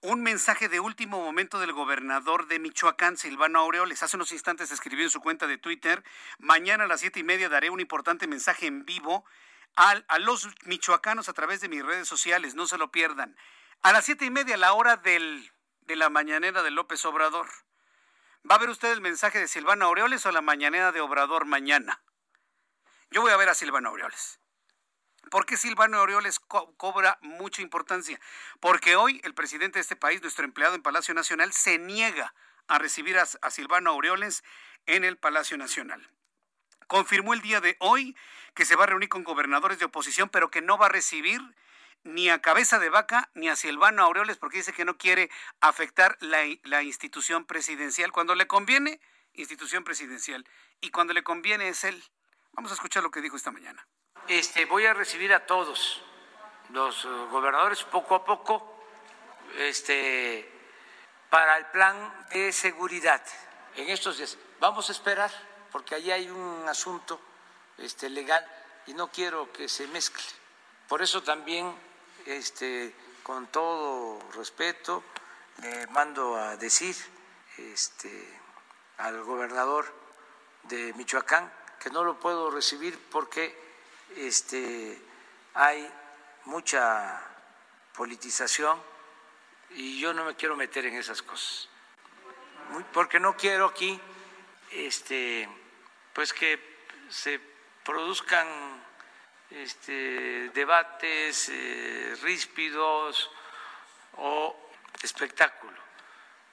un mensaje de último momento del gobernador de Michoacán, Silvano Aureoles. Hace unos instantes escribió en su cuenta de Twitter, mañana a las siete y media daré un importante mensaje en vivo a los michoacanos a través de mis redes sociales, no se lo pierdan. A las siete y media, la hora del, de la mañanera de López Obrador. ¿Va a ver usted el mensaje de Silvano Aureoles o la mañanera de Obrador mañana? Yo voy a ver a Silvano Aureoles. ¿Por qué Silvano Aureoles cobra mucha importancia? Porque hoy el presidente de este país, nuestro empleado en Palacio Nacional, se niega a recibir a, a Silvano Aureoles en el Palacio Nacional. Confirmó el día de hoy que se va a reunir con gobernadores de oposición, pero que no va a recibir ni a Cabeza de Vaca ni a Silvano Aureoles porque dice que no quiere afectar la, institución presidencial. Cuando le conviene, institución presidencial. Y cuando le conviene es él. Vamos a escuchar lo que dijo esta mañana. Este, voy a recibir a todos los eh, gobernadores poco a poco este, para el plan de seguridad en estos días. Vamos a esperar porque ahí hay un asunto este, legal y no quiero que se mezcle. Por eso también, este, con todo respeto, le mando a decir este, al gobernador de Michoacán que no lo puedo recibir porque este, hay mucha politización y yo no me quiero meter en esas cosas, porque no quiero aquí este, pues que se produzcan este, debates eh, ríspidos o espectáculo.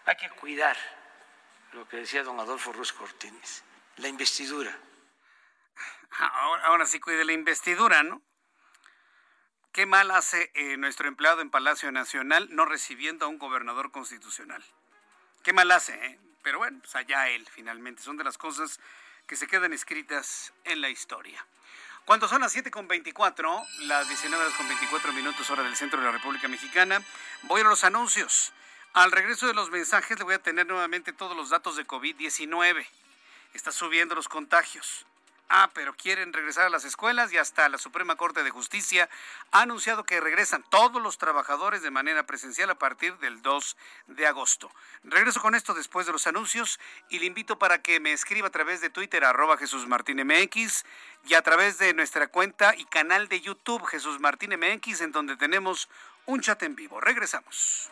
Hay que cuidar lo que decía don Adolfo Ruiz Cortines, la investidura. Ahora, ahora sí cuide la investidura, ¿no? Qué mal hace eh, nuestro empleado en Palacio Nacional no recibiendo a un gobernador constitucional. Qué mal hace, ¿eh? Pero bueno, pues allá él finalmente. Son de las cosas que se quedan escritas en la historia. Cuando son las 7.24, las 19 horas con 24 minutos hora del centro de la República Mexicana, voy a los anuncios. Al regreso de los mensajes le voy a tener nuevamente todos los datos de COVID-19. Está subiendo los contagios. Ah, pero quieren regresar a las escuelas y hasta la Suprema Corte de Justicia ha anunciado que regresan todos los trabajadores de manera presencial a partir del 2 de agosto. Regreso con esto después de los anuncios y le invito para que me escriba a través de Twitter arroba Jesús Martín MX y a través de nuestra cuenta y canal de YouTube Jesús Martín MX en donde tenemos un chat en vivo. Regresamos.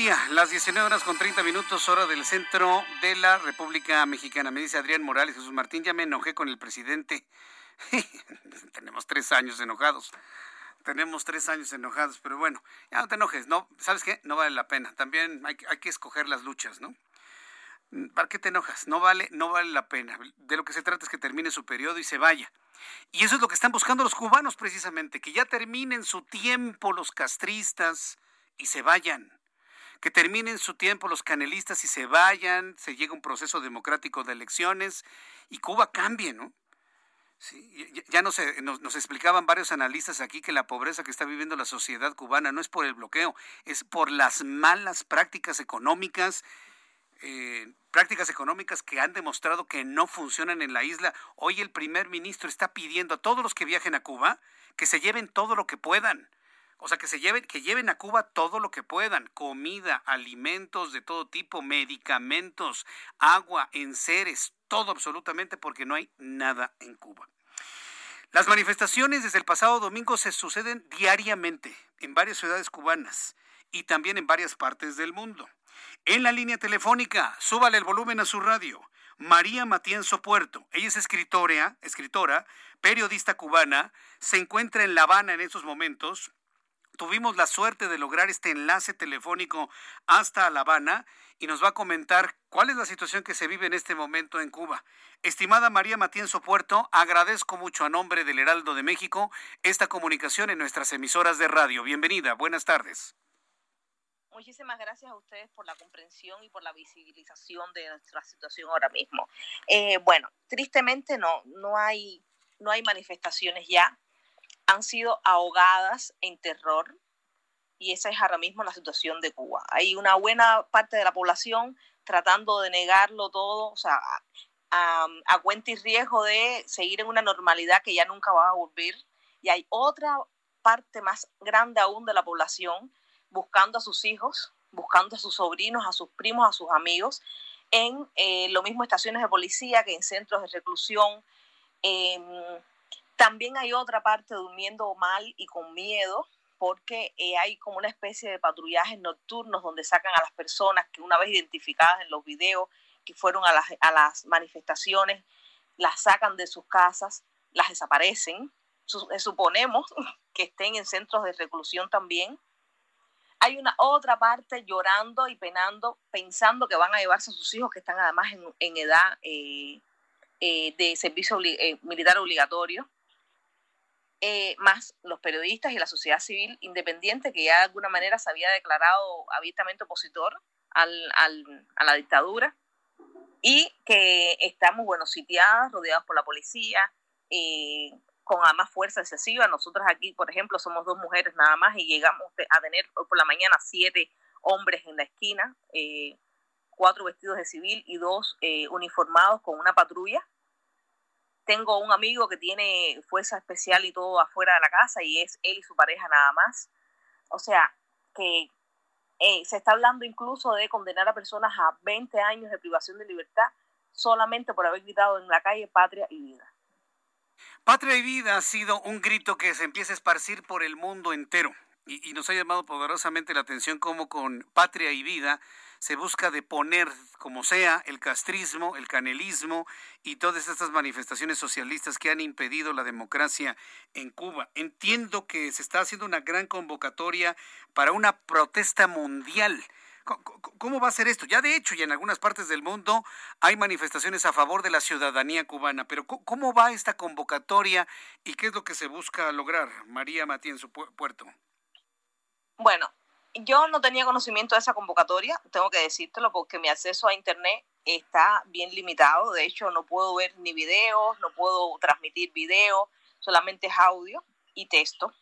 Media, las 19 horas con 30 minutos, hora del centro de la República Mexicana. Me dice Adrián Morales, Jesús Martín, ya me enojé con el presidente. Tenemos tres años enojados. Tenemos tres años enojados, pero bueno, ya no te enojes, ¿no? ¿Sabes qué? No vale la pena. También hay, que escoger las luchas, ¿no? ¿Para qué te enojas? No vale, no vale la pena. De lo que se trata es que termine su periodo y se vaya. Y eso es lo que están buscando los cubanos precisamente, que ya terminen su tiempo los castristas y se vayan. Que terminen su tiempo los canelistas y se vayan, se llega un proceso democrático de elecciones y Cuba cambie, ¿no? Ya nos, nos, explicaban varios analistas aquí que la pobreza que está viviendo la sociedad cubana no es por el bloqueo, es por las malas prácticas económicas, eh, prácticas económicas que han demostrado que no funcionan en la isla. Hoy el primer ministro está pidiendo a todos los que viajen a Cuba que se lleven todo lo que puedan. O sea, que se lleven, que lleven a Cuba todo lo que puedan, comida, alimentos de todo tipo, medicamentos, agua, enseres, todo absolutamente porque no hay nada en Cuba. Las manifestaciones desde el pasado domingo se suceden diariamente en varias ciudades cubanas y también en varias partes del mundo. En la línea telefónica, súbale el volumen a su radio. María Matienzo Puerto. Ella es escritora, escritora, periodista cubana, se encuentra en La Habana en estos momentos. Tuvimos la suerte de lograr este enlace telefónico hasta La Habana y nos va a comentar cuál es la situación que se vive en este momento en Cuba. Estimada María Matienzo Puerto, agradezco mucho a nombre del Heraldo de México esta comunicación en nuestras emisoras de radio. Bienvenida, buenas tardes. Muchísimas gracias a ustedes por la comprensión y por la visibilización de nuestra situación ahora mismo. Eh, bueno, tristemente no, no hay, no hay manifestaciones ya. Han sido ahogadas en terror, y esa es ahora mismo la situación de Cuba. Hay una buena parte de la población tratando de negarlo todo, o sea, a, cuenta y riesgo de seguir en una normalidad que ya nunca va a volver. Y hay otra parte más grande aún de la población buscando a sus hijos, buscando a sus sobrinos, a sus primos, a sus amigos, en eh, lo mismo estaciones de policía que en centros de reclusión. También hay otra parte durmiendo mal y con miedo, porque eh, hay como una especie de patrullajes nocturnos donde sacan a las personas que una vez identificadas en los videos que fueron a las, a las manifestaciones, las sacan de sus casas, las desaparecen, eh, suponemos que estén en centros de reclusión también. Hay una otra parte llorando y penando, pensando que van a llevarse a sus hijos que están además en, edad eh, de servicio militar obligatorio eh, más los periodistas y la sociedad civil independiente que ya de alguna manera se había declarado abiertamente opositor al, al, a la dictadura y que estamos, bueno, sitiadas, rodeados por la policía, eh, con además fuerza excesiva. Nosotros aquí, por ejemplo, somos dos mujeres nada más y llegamos a tener hoy por la mañana siete hombres en la esquina, eh, cuatro vestidos de civil y dos uniformados con una patrulla tengo un amigo que tiene fuerza especial y todo afuera de la casa y es él y su pareja nada más. O sea, que eh, se está hablando incluso de condenar a personas a 20 años de privación de libertad solamente por haber gritado en la calle patria y vida. Patria y vida ha sido un grito que se empieza a esparcir por el mundo entero y, y nos ha llamado poderosamente la atención como con patria y vida se busca deponer como sea el castrismo, el canelismo y todas estas manifestaciones socialistas que han impedido la democracia en Cuba. Entiendo que se está haciendo una gran convocatoria para una protesta mundial. ¿Cómo va a ser esto? Ya de hecho, y en algunas partes del mundo hay manifestaciones a favor de la ciudadanía cubana, pero ¿cómo va esta convocatoria y qué es lo que se busca lograr, María Matías en su puerto? Bueno, yo no tenía conocimiento de esa convocatoria, tengo que decírtelo, porque mi acceso a Internet está bien limitado. De hecho, no puedo ver ni videos, no puedo transmitir videos, solamente es audio y texto.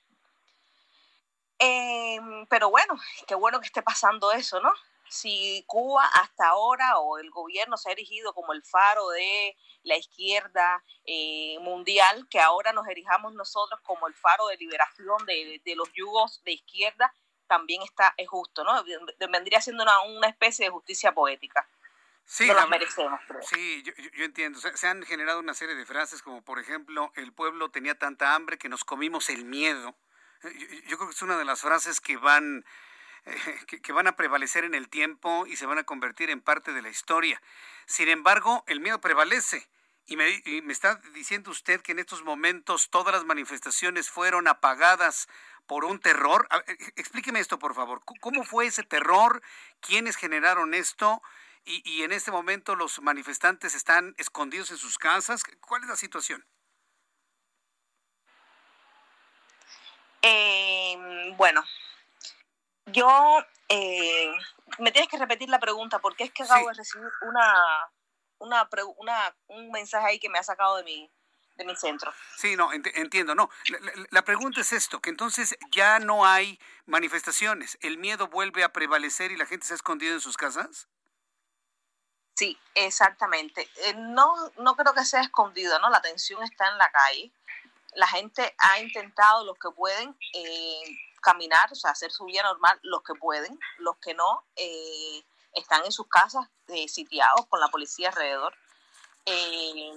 Em, pero bueno, qué bueno que esté pasando eso, ¿no? Si Cuba hasta ahora o el gobierno se ha erigido como el faro de la izquierda eh, mundial, que ahora nos erijamos nosotros como el faro de liberación de, de los yugos de izquierda, también está, es justo, ¿no? Vendría siendo una, una especie de justicia poética. Sí, no la merecemos. Sí, yo, yo, entiendo. Se, han generado una serie de frases como, por ejemplo, el pueblo tenía tanta hambre que nos comimos el miedo. Yo, yo creo que es una de las frases que van que, van a prevalecer en el tiempo y se van a convertir en parte de la historia. Sin embargo, el miedo prevalece. Y me, y me, está diciendo usted que en estos momentos todas las manifestaciones fueron apagadas por un terror. E, explíqueme esto, por favor. ¿Cómo fue ese terror? ¿Quiénes generaron esto? Y, y en este momento los manifestantes están escondidos en sus casas. ¿Cuál es la situación? Eh, bueno, yo, eh, me tienes que repetir la pregunta, porque es que acabo de recibir una, una, una, un mensaje ahí que me ha sacado de mi, de mi centro. Sí, no, entiendo, no. La, pregunta es esto, que entonces ya no hay manifestaciones, el miedo vuelve a prevalecer y la gente se ha escondido en sus casas. Sí, exactamente. Eh, no, no creo que sea escondido, ¿no? La tensión está en la calle. La gente ha intentado los que pueden eh, caminar, o sea, hacer su vida normal, los que pueden, los que no eh, están en sus casas eh, sitiados con la policía alrededor. Eh,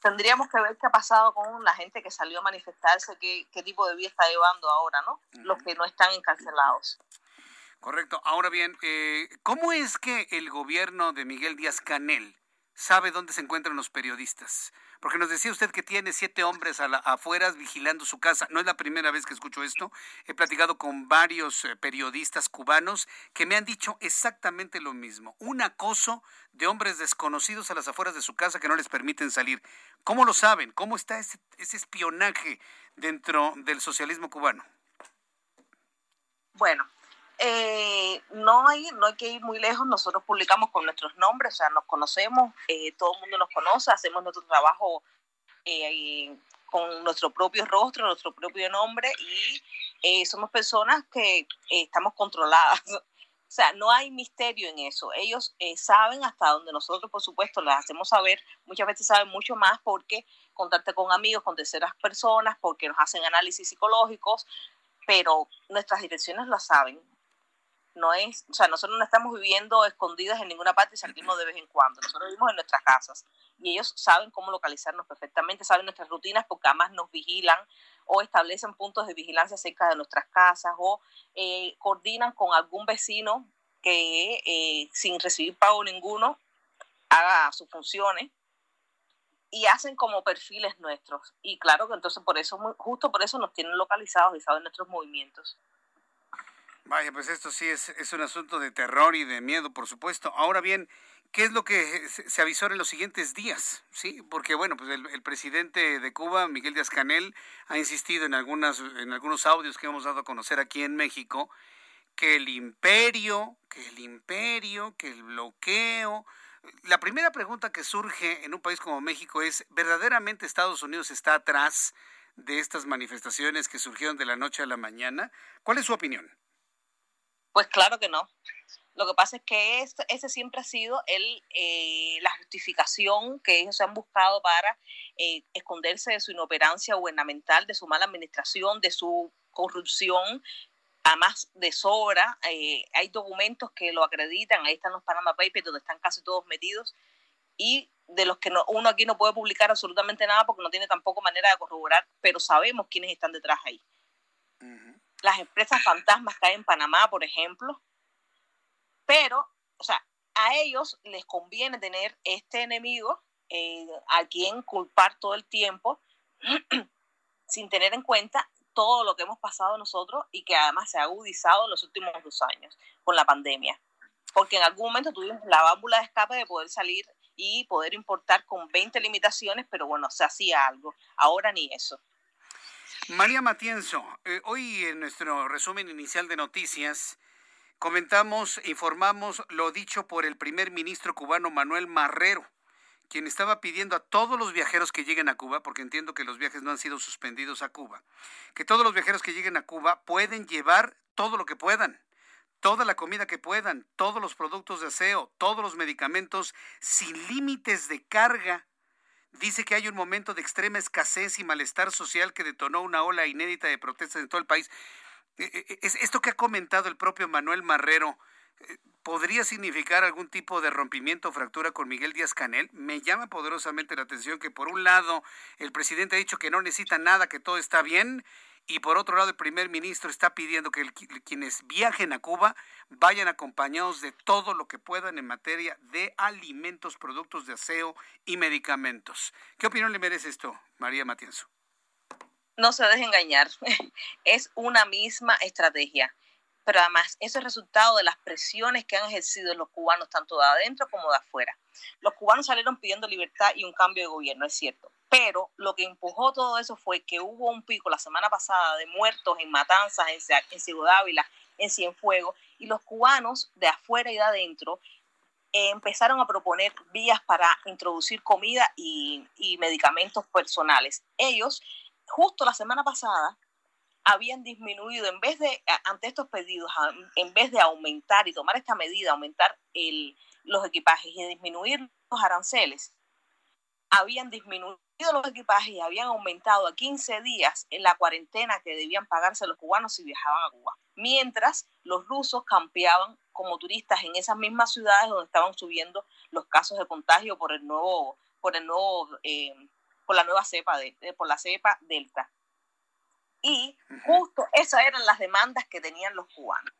tendríamos que ver qué ha pasado con la gente que salió a manifestarse, qué, qué tipo de vida está llevando ahora, ¿no? Los que no están encarcelados. Correcto. Ahora bien, ¿cómo es que el gobierno de Miguel Díaz Canel sabe dónde se encuentran los periodistas? Porque nos decía usted que tiene siete hombres a la, afuera vigilando su casa. No es la primera vez que escucho esto. He platicado con varios eh, periodistas cubanos que me han dicho exactamente lo mismo. Un acoso de hombres desconocidos a las afueras de su casa que no les permiten salir. ¿Cómo lo saben? ¿Cómo está ese, ese espionaje dentro del socialismo cubano? Bueno, eh, no hay no hay que ir muy lejos. Nosotros publicamos con nuestros nombres o sea nos conocemos eh, todo el mundo nos conoce hacemos nuestro trabajo eh, con nuestro propio rostro nuestro propio nombre y somos personas que estamos controladas. O sea no hay misterio en eso. Ellos saben hasta donde nosotros por supuesto les hacemos saber. Muchas veces saben mucho más porque contacte con amigos con terceras personas porque nos hacen análisis psicológicos pero nuestras direcciones las saben no es, o sea, nosotros no estamos viviendo escondidas en ninguna parte y salimos de vez en cuando. Nosotros vivimos en nuestras casas y ellos saben cómo localizarnos perfectamente, saben nuestras rutinas porque además nos vigilan o establecen puntos de vigilancia cerca de nuestras casas o eh, coordinan con algún vecino que eh, sin recibir pago ninguno haga sus funciones y hacen como perfiles nuestros. Y claro que entonces por eso, justo por eso nos tienen localizados y saben nuestros movimientos. Vaya, pues esto sí es, es un asunto de terror y de miedo, por supuesto. Ahora bien, ¿qué es lo que se avisó en los siguientes días? Sí, porque bueno, pues el, presidente de Cuba, Miguel Díaz Canel, ha insistido en algunas, en algunos audios que hemos dado a conocer aquí en México, que el imperio, que el imperio, que el bloqueo. La primera pregunta que surge en un país como México es, ¿verdaderamente Estados Unidos está atrás de estas manifestaciones que surgieron de la noche a la mañana? ¿Cuál es su opinión? Pues claro que no. Lo que pasa es que ese, siempre ha sido el, eh, la justificación que ellos han buscado para eh, esconderse de su inoperancia gubernamental, de su mala administración, de su corrupción, además de sobra. Eh, hay documentos que lo acreditan, ahí están los Panama Papers, donde están casi todos metidos, y de los que uno aquí no puede publicar absolutamente nada porque no tiene tampoco manera de corroborar, pero sabemos quiénes están detrás ahí las empresas fantasmas que hay en Panamá, por ejemplo. Pero, o sea, a ellos les conviene tener este enemigo eh, a quien culpar todo el tiempo, sin tener en cuenta todo lo que hemos pasado nosotros y que además se ha agudizado en los últimos dos años con la pandemia. Porque en algún momento tuvimos la válvula de escape de poder salir y poder importar con 20 limitaciones, pero bueno, se hacía algo. Ahora ni eso. María Matienzo, eh, hoy en nuestro resumen inicial de noticias comentamos, informamos lo dicho por el primer ministro cubano Manuel Marrero, quien estaba pidiendo a todos los viajeros que lleguen a Cuba, porque entiendo que los viajes no han sido suspendidos a Cuba, que todos los viajeros que lleguen a Cuba pueden llevar todo lo que puedan, toda la comida que puedan, todos los productos de aseo, todos los medicamentos, sin límites de carga dice que hay un momento de extrema escasez y malestar social que detonó una ola inédita de protestas en todo el país. E, e, e, ¿Es esto que ha comentado el propio Manuel Marrero eh, podría significar algún tipo de rompimiento o fractura con Miguel Díaz Canel? Me llama poderosamente la atención que por un lado el presidente ha dicho que no necesita nada, que todo está bien, y por otro lado el primer ministro está pidiendo que quienes viajen a Cuba vayan acompañados de todo lo que puedan en materia de alimentos, productos de aseo y medicamentos. ¿Qué opinión le merece esto, María Matienzo? No se deje engañar, es una misma estrategia pero además eso es resultado de las presiones que han ejercido los cubanos tanto de adentro como de afuera. Los cubanos salieron pidiendo libertad y un cambio de gobierno, es cierto, pero lo que empujó todo eso fue que hubo un pico la semana pasada de muertos en Matanzas, en, Ciudad Ávila, en Cienfuegos, y los cubanos de afuera y de adentro eh, empezaron a proponer vías para introducir comida y, medicamentos personales. Ellos, justo la semana pasada, habían disminuido, en vez de, ante estos pedidos, en vez de aumentar y tomar esta medida, aumentar los equipajes y disminuir los aranceles, habían disminuido los equipajes y habían aumentado a 15 días en la cuarentena que debían pagarse los cubanos si viajaban a Cuba. Mientras los rusos campeaban como turistas en esas mismas ciudades donde estaban subiendo los casos de contagio por el nuevo, por el nuevo, eh, por la nueva cepa de, por la cepa delta. Y justo esas eran las demandas que tenían los cubanos,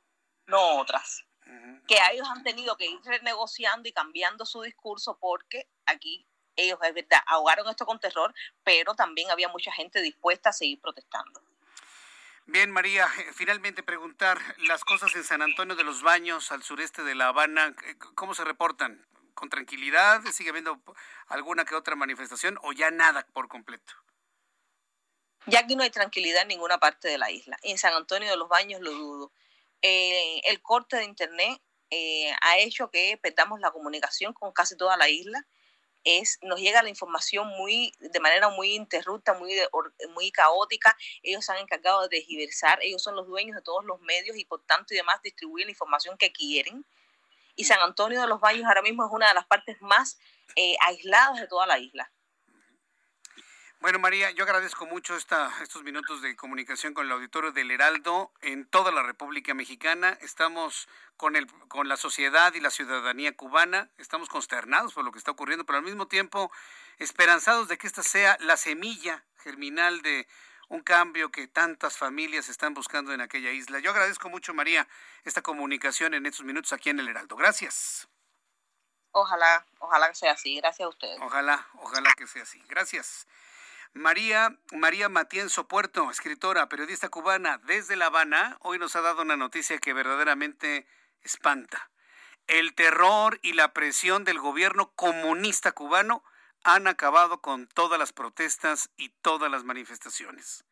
no otras. Que ellos han tenido que ir renegociando y cambiando su discurso porque aquí ellos, es verdad, ahogaron esto con terror, pero también había mucha gente dispuesta a seguir protestando. Bien, María, eh, finalmente preguntar, las cosas en San Antonio de los Baños, al sureste de La Habana, eh, ¿cómo se reportan? ¿Con tranquilidad? ¿Sigue habiendo alguna que otra manifestación o ya nada por completo? Ya aquí no hay tranquilidad en ninguna parte de la isla. En San Antonio de los Baños lo dudo. Eh, el corte de Internet eh, ha hecho que perdamos la comunicación con casi toda la isla. Es, nos llega la información muy de manera muy interrupta, muy, muy caótica. Ellos se han encargado de diversar, ellos son los dueños de todos los medios y por tanto y demás distribuyen la información que quieren. Y San Antonio de los Baños ahora mismo es una de las partes más eh, aisladas de toda la isla. Bueno, María, yo agradezco mucho esta, estos minutos de comunicación con el auditorio del Heraldo en toda la República Mexicana. Estamos con, el, con la sociedad y la ciudadanía cubana, estamos consternados por lo que está ocurriendo, pero al mismo tiempo esperanzados de que esta sea la semilla germinal de un cambio que tantas familias están buscando en aquella isla. Yo agradezco mucho, María, esta comunicación en estos minutos aquí en el Heraldo. Gracias. Ojalá, ojalá que sea así. Gracias a ustedes. Ojalá, ojalá que sea así. Gracias. María, María Matienzo Puerto, escritora, periodista cubana desde La Habana, hoy nos ha dado una noticia que verdaderamente espanta. El terror y la presión del gobierno comunista cubano han acabado con todas las protestas y todas las manifestaciones.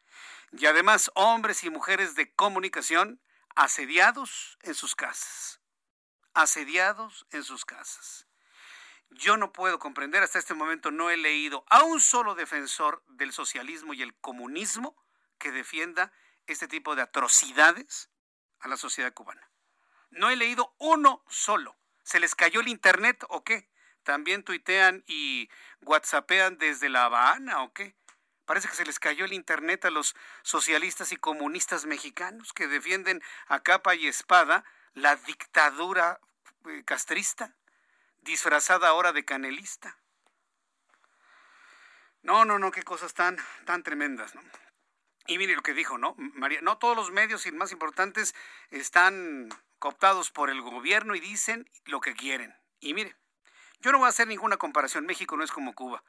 Y además hombres y mujeres de comunicación asediados en sus casas. Asediados en sus casas. Yo no puedo comprender, hasta este momento no he leído a un solo defensor del socialismo y el comunismo que defienda este tipo de atrocidades a la sociedad cubana. No he leído uno solo. ¿Se les cayó el Internet o qué? ¿También tuitean y whatsappean desde La Habana o qué? Parece que se les cayó el Internet a los socialistas y comunistas mexicanos que defienden a capa y espada la dictadura eh, castrista disfrazada ahora de canelista. No, no, no, qué cosas tan, tan tremendas, ¿no? Y mire lo que dijo, ¿no? María, no todos los medios y más importantes están cooptados por el gobierno y dicen lo que quieren. Y mire, yo no voy a hacer ninguna comparación, México no es como Cuba,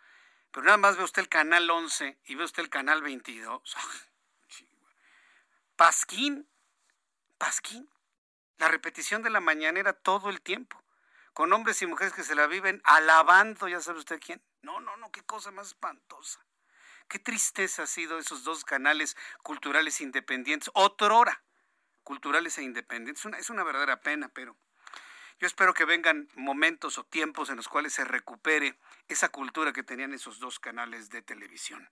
pero nada más ve usted el canal 11 y ve usted el canal 22. Pasquín, Pasquín, la repetición de la mañanera todo el tiempo con hombres y mujeres que se la viven alabando, ya sabe usted quién. No, no, no, qué cosa más espantosa. Qué tristeza ha sido esos dos canales culturales independientes, otrora culturales e independientes. Una, es una verdadera pena, pero yo espero que vengan momentos o tiempos en los cuales se recupere esa cultura que tenían esos dos canales de televisión.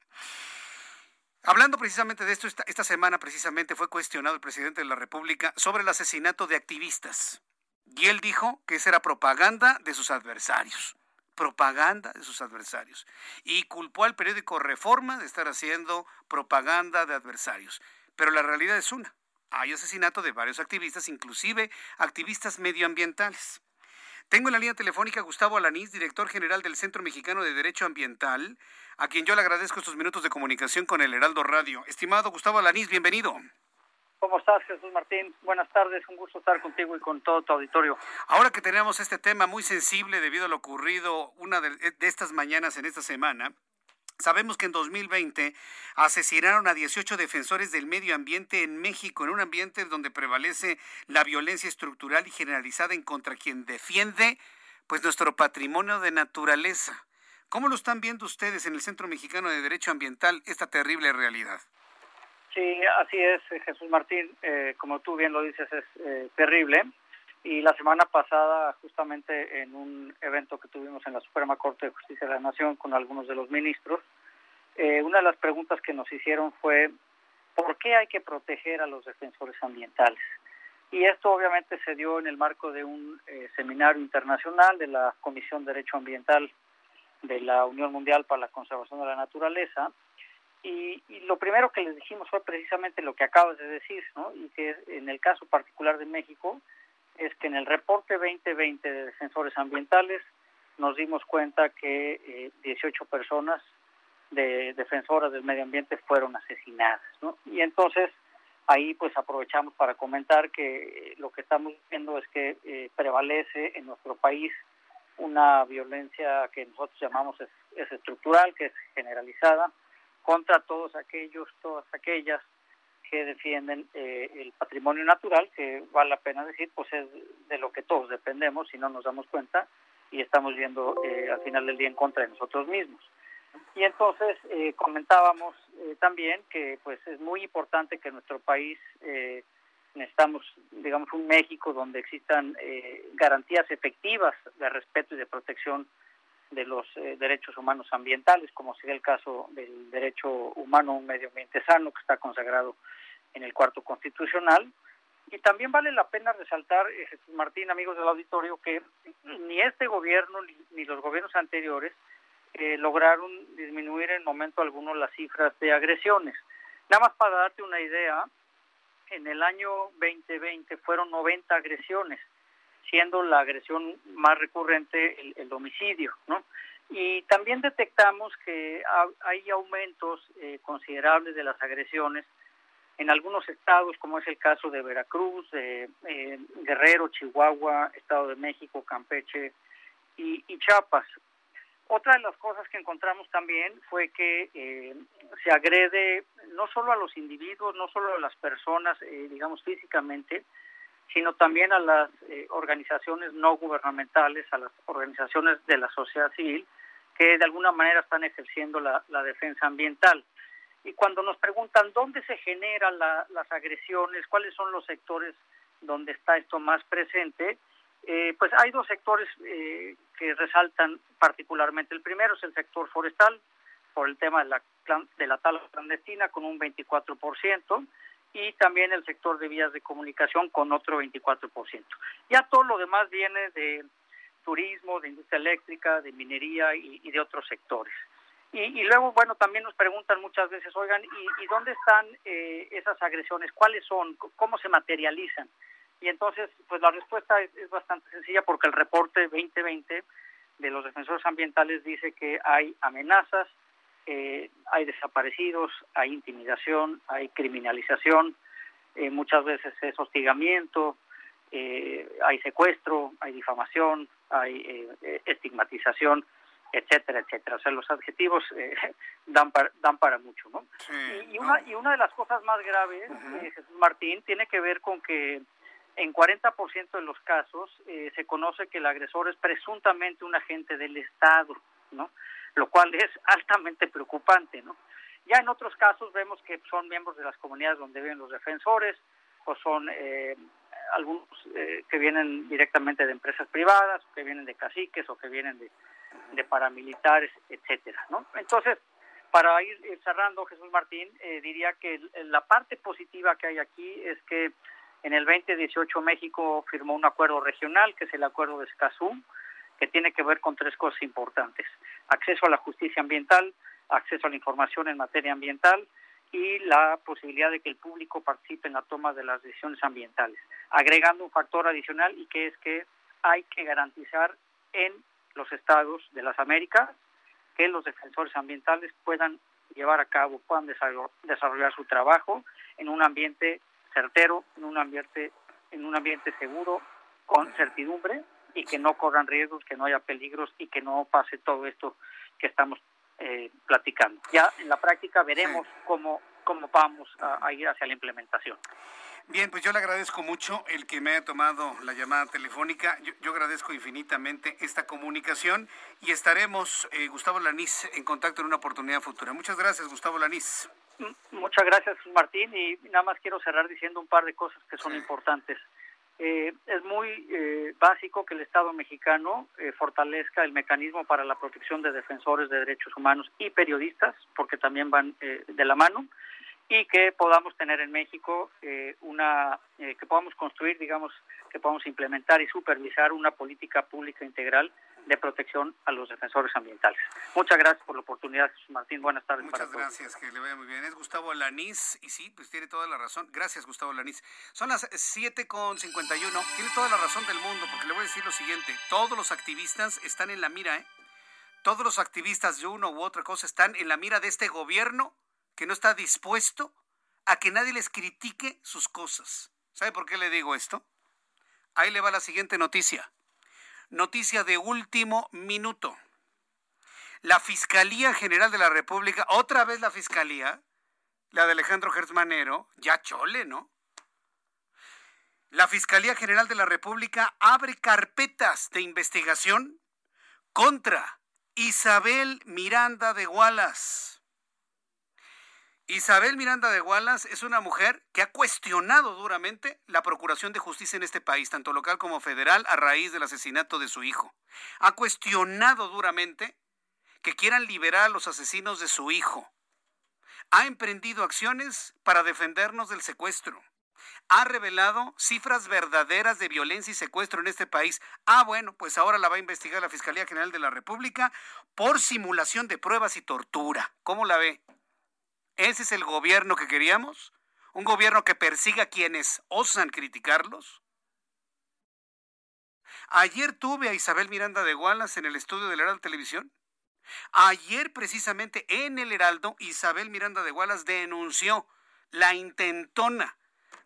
Hablando precisamente de esto, esta, esta semana precisamente fue cuestionado el presidente de la República sobre el asesinato de activistas. Y él dijo que esa era propaganda de sus adversarios. Propaganda de sus adversarios. Y culpó al periódico Reforma de estar haciendo propaganda de adversarios. Pero la realidad es una. Hay asesinato de varios activistas, inclusive activistas medioambientales. Tengo en la línea telefónica a Gustavo Alanís, director general del Centro Mexicano de Derecho Ambiental, a quien yo le agradezco estos minutos de comunicación con el Heraldo Radio. Estimado Gustavo Alanís, bienvenido. ¿Cómo estás, Jesús Martín? Buenas tardes, un gusto estar contigo y con todo tu auditorio. Ahora que tenemos este tema muy sensible debido a lo ocurrido una de, de estas mañanas en esta semana, Sabemos que en 2020 asesinaron a 18 defensores del medio ambiente en México, en un ambiente donde prevalece la violencia estructural y generalizada en contra quien defiende pues nuestro patrimonio de naturaleza. ¿Cómo lo están viendo ustedes en el Centro Mexicano de Derecho Ambiental esta terrible realidad? Sí, así es, Jesús Martín. Eh, como tú bien lo dices, es eh, terrible. Y la semana pasada, justamente en un evento que tuvimos en la Suprema Corte de Justicia de la Nación con algunos de los ministros, eh, una de las preguntas que nos hicieron fue, ¿por qué hay que proteger a los defensores ambientales? Y esto obviamente se dio en el marco de un eh, seminario internacional de la Comisión de Derecho Ambiental de la Unión Mundial para la Conservación de la Naturaleza. Y, y, lo primero que les dijimos fue precisamente lo que acabas de decir, ¿no? Y que en el caso particular de México, es que en el reporte 2020 de defensores ambientales nos dimos cuenta que eh, 18 personas de defensoras del medio ambiente fueron asesinadas, ¿no? Y entonces ahí pues aprovechamos para comentar que lo que estamos viendo es que eh, prevalece en nuestro país una violencia que nosotros llamamos es estructural, que es generalizada, contra todos aquellos, todas aquellas que defienden eh, el patrimonio natural, que vale la pena decir, pues es de lo que todos dependemos si no nos damos cuenta y estamos viendo eh, al final del día en contra de nosotros mismos. Y entonces eh, comentábamos eh, también que pues es muy importante que nuestro país eh, necesitamos, digamos, un México donde existan eh, garantías efectivas de respeto y de protección de los eh, derechos humanos ambientales, como sería el caso del derecho humano a un medio ambiente sano, que está consagrado en el cuarto constitucional. Y también vale la pena resaltar, eh, Martín, amigos del auditorio, que ni este gobierno ni, ni los gobiernos anteriores eh, lograron disminuir en momento alguno las cifras de agresiones. Nada más para darte una idea, en el año 2020 fueron 90 agresiones, siendo la agresión más recurrente el, el homicidio, ¿no? Y también detectamos que ha, hay aumentos eh, considerables de las agresiones en algunos estados, como es el caso de Veracruz, de eh, Guerrero, Chihuahua, Estado de México, Campeche y, y Chiapas. Otra de las cosas que encontramos también fue que eh, se agrede no solo a los individuos, no solo a las personas, eh, digamos físicamente, sino también a las eh, organizaciones no gubernamentales, a las organizaciones de la sociedad civil, que de alguna manera están ejerciendo la, defensa ambiental. Y cuando nos preguntan dónde se generan la, las agresiones, cuáles son los sectores donde está esto más presente, eh, pues hay dos sectores eh, que resaltan particularmente. El primero es el sector forestal, por el tema de la, de la tala clandestina, con un 24%, y también el sector de vías de comunicación con otro 24%. Ya todo lo demás viene de turismo, de industria eléctrica, de minería y, de otros sectores. Y, y, luego, bueno, también nos preguntan muchas veces, oigan, ¿y, y dónde están eh, esas agresiones? ¿Cuáles son? ¿Cómo se materializan? Y entonces, pues la respuesta es, es, bastante sencilla porque el reporte 2020 de los defensores ambientales dice que hay amenazas, eh, hay desaparecidos, hay intimidación, hay criminalización, eh, muchas veces es hostigamiento, eh, hay secuestro, hay difamación, hay estigmatización, etcétera, etcétera. O sea, los adjetivos dan, para, dan para mucho, ¿no? Sí, y, y, una, y una de las cosas más graves, uh -huh. Jesús Martín, tiene que ver con que en 40% de los casos eh, se conoce que el agresor es presuntamente un agente del Estado, ¿no? Lo cual es altamente preocupante, ¿no? Ya en otros casos vemos que son miembros de las comunidades donde viven los defensores o son eh, algunos eh, que vienen directamente de empresas privadas, que vienen de caciques o que vienen de, de paramilitares, etcétera, ¿no? Entonces, para ir cerrando, Jesús Martín, eh, diría que la parte positiva que hay aquí es que en el 2018 México firmó un acuerdo regional, que es el acuerdo de Escazú, que tiene que ver con tres cosas importantes. Acceso a la justicia ambiental, acceso a la información en materia ambiental y la posibilidad de que el público participe en la toma de las decisiones ambientales, agregando un factor adicional y que es que hay que garantizar en los estados de las Américas que los defensores ambientales puedan llevar a cabo, puedan desarrollar su trabajo en un ambiente certero, en un ambiente, en un ambiente seguro, con certidumbre y que no corran riesgos, que no haya peligros y que no pase todo esto que estamos eh, platicando. Ya en la práctica veremos cómo, cómo vamos a ir hacia la implementación. Bien, pues yo le agradezco mucho el que me haya tomado la llamada telefónica. Yo, agradezco infinitamente esta comunicación y estaremos, eh, Gustavo Lanís, en contacto en una oportunidad futura. Muchas gracias, Gustavo Lanís. Muchas gracias, Martín. Y nada más quiero cerrar diciendo un par de cosas que son importantes. Eh, es muy eh, básico que el Estado mexicano fortalezca el mecanismo para la protección de defensores de derechos humanos y periodistas, porque también van de la mano y que podamos tener en México eh, una, eh, que podamos construir, digamos, que podamos implementar y supervisar una política pública integral de protección a los defensores ambientales. Muchas gracias por la oportunidad, Martín. Buenas tardes. Muchas gracias, que le vaya muy bien. Es Gustavo Lanís y sí, pues tiene toda la razón. Gracias, Gustavo Lanís. Son las 7.51. Tiene toda la razón del mundo, porque le voy a decir lo siguiente. Todos los activistas están en la mira, ¿eh? Todos los activistas de uno u otra cosa están en la mira de este gobierno que no está dispuesto a que nadie les critique sus cosas. ¿Sabe por qué le digo esto? Ahí le va la siguiente noticia. Noticia de último minuto. La Fiscalía General de la República, otra vez la Fiscalía, la de Alejandro Gersmanero, ya chole, ¿no? La Fiscalía General de la República abre carpetas de investigación contra Isabel Miranda de Wallace Isabel Miranda de Wallace es una mujer que ha cuestionado duramente la procuración de justicia en este país, tanto local como federal, a raíz del asesinato de su hijo. Ha cuestionado duramente que quieran liberar a los asesinos de su hijo. Ha emprendido acciones para defendernos del secuestro. Ha revelado cifras verdaderas de violencia y secuestro en este país. Ah, bueno, pues ahora la va a investigar la Fiscalía General de la República por simulación de pruebas y tortura. ¿Cómo la ve? ¿Ese es el gobierno que queríamos? ¿Un gobierno que persiga a quienes osan criticarlos? Ayer tuve a Isabel Miranda de Wallace en el estudio del Heraldo Televisión. Ayer precisamente en el Heraldo, Isabel Miranda de Wallace denunció la intentona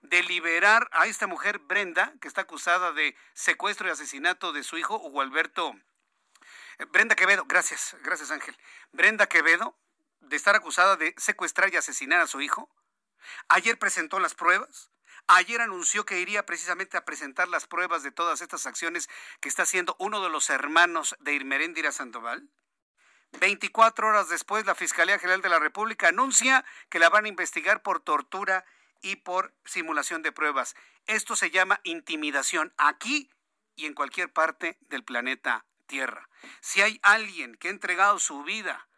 de liberar a esta mujer Brenda, que está acusada de secuestro y asesinato de su hijo, Hugo Alberto. Eh, Brenda Quevedo, gracias, gracias Ángel. Brenda Quevedo, de estar acusada de secuestrar y asesinar a su hijo. Ayer presentó las pruebas. Ayer anunció que iría precisamente a presentar las pruebas de todas estas acciones que está haciendo uno de los hermanos de Irmeréndira Sandoval. 24 horas después, la Fiscalía General de la República anuncia que la van a investigar por tortura y por simulación de pruebas. Esto se llama intimidación aquí y en cualquier parte del planeta Tierra. Si hay alguien que ha entregado su vida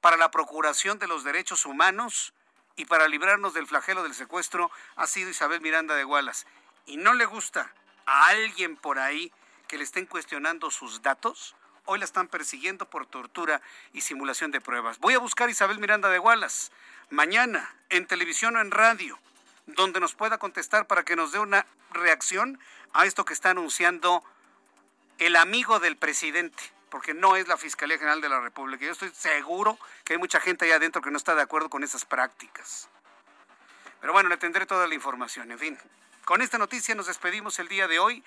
para la procuración de los derechos humanos y para librarnos del flagelo del secuestro ha sido Isabel Miranda de Wallace. Y no le gusta a alguien por ahí que le estén cuestionando sus datos, hoy la están persiguiendo por tortura y simulación de pruebas. Voy a buscar a Isabel Miranda de Wallace mañana en televisión o en radio, donde nos pueda contestar para que nos dé una reacción a esto que está anunciando el amigo del presidente porque no es la Fiscalía General de la República. Yo estoy seguro que hay mucha gente allá adentro que no está de acuerdo con esas prácticas. Pero bueno, le tendré toda la información. En fin, con esta noticia nos despedimos el día de hoy.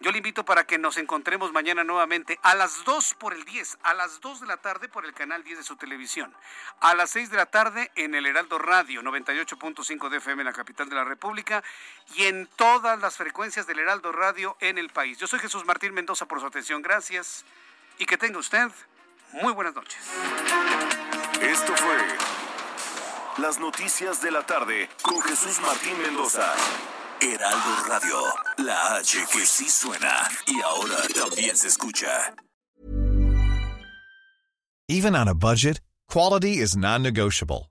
Yo le invito para que nos encontremos mañana nuevamente a las 2 por el 10, a las 2 de la tarde por el canal 10 de su televisión, a las 6 de la tarde en el Heraldo Radio 98.5 de FM en la capital de la República y en todas las frecuencias del Heraldo Radio en el país. Yo soy Jesús Martín Mendoza por su atención. Gracias y que tenga usted muy buenas noches. Esto fue Las Noticias de la Tarde con Jesús Martín Mendoza. Heraldo Radio, la H que sí suena y ahora también se escucha. Even on a budget, quality is non-negotiable.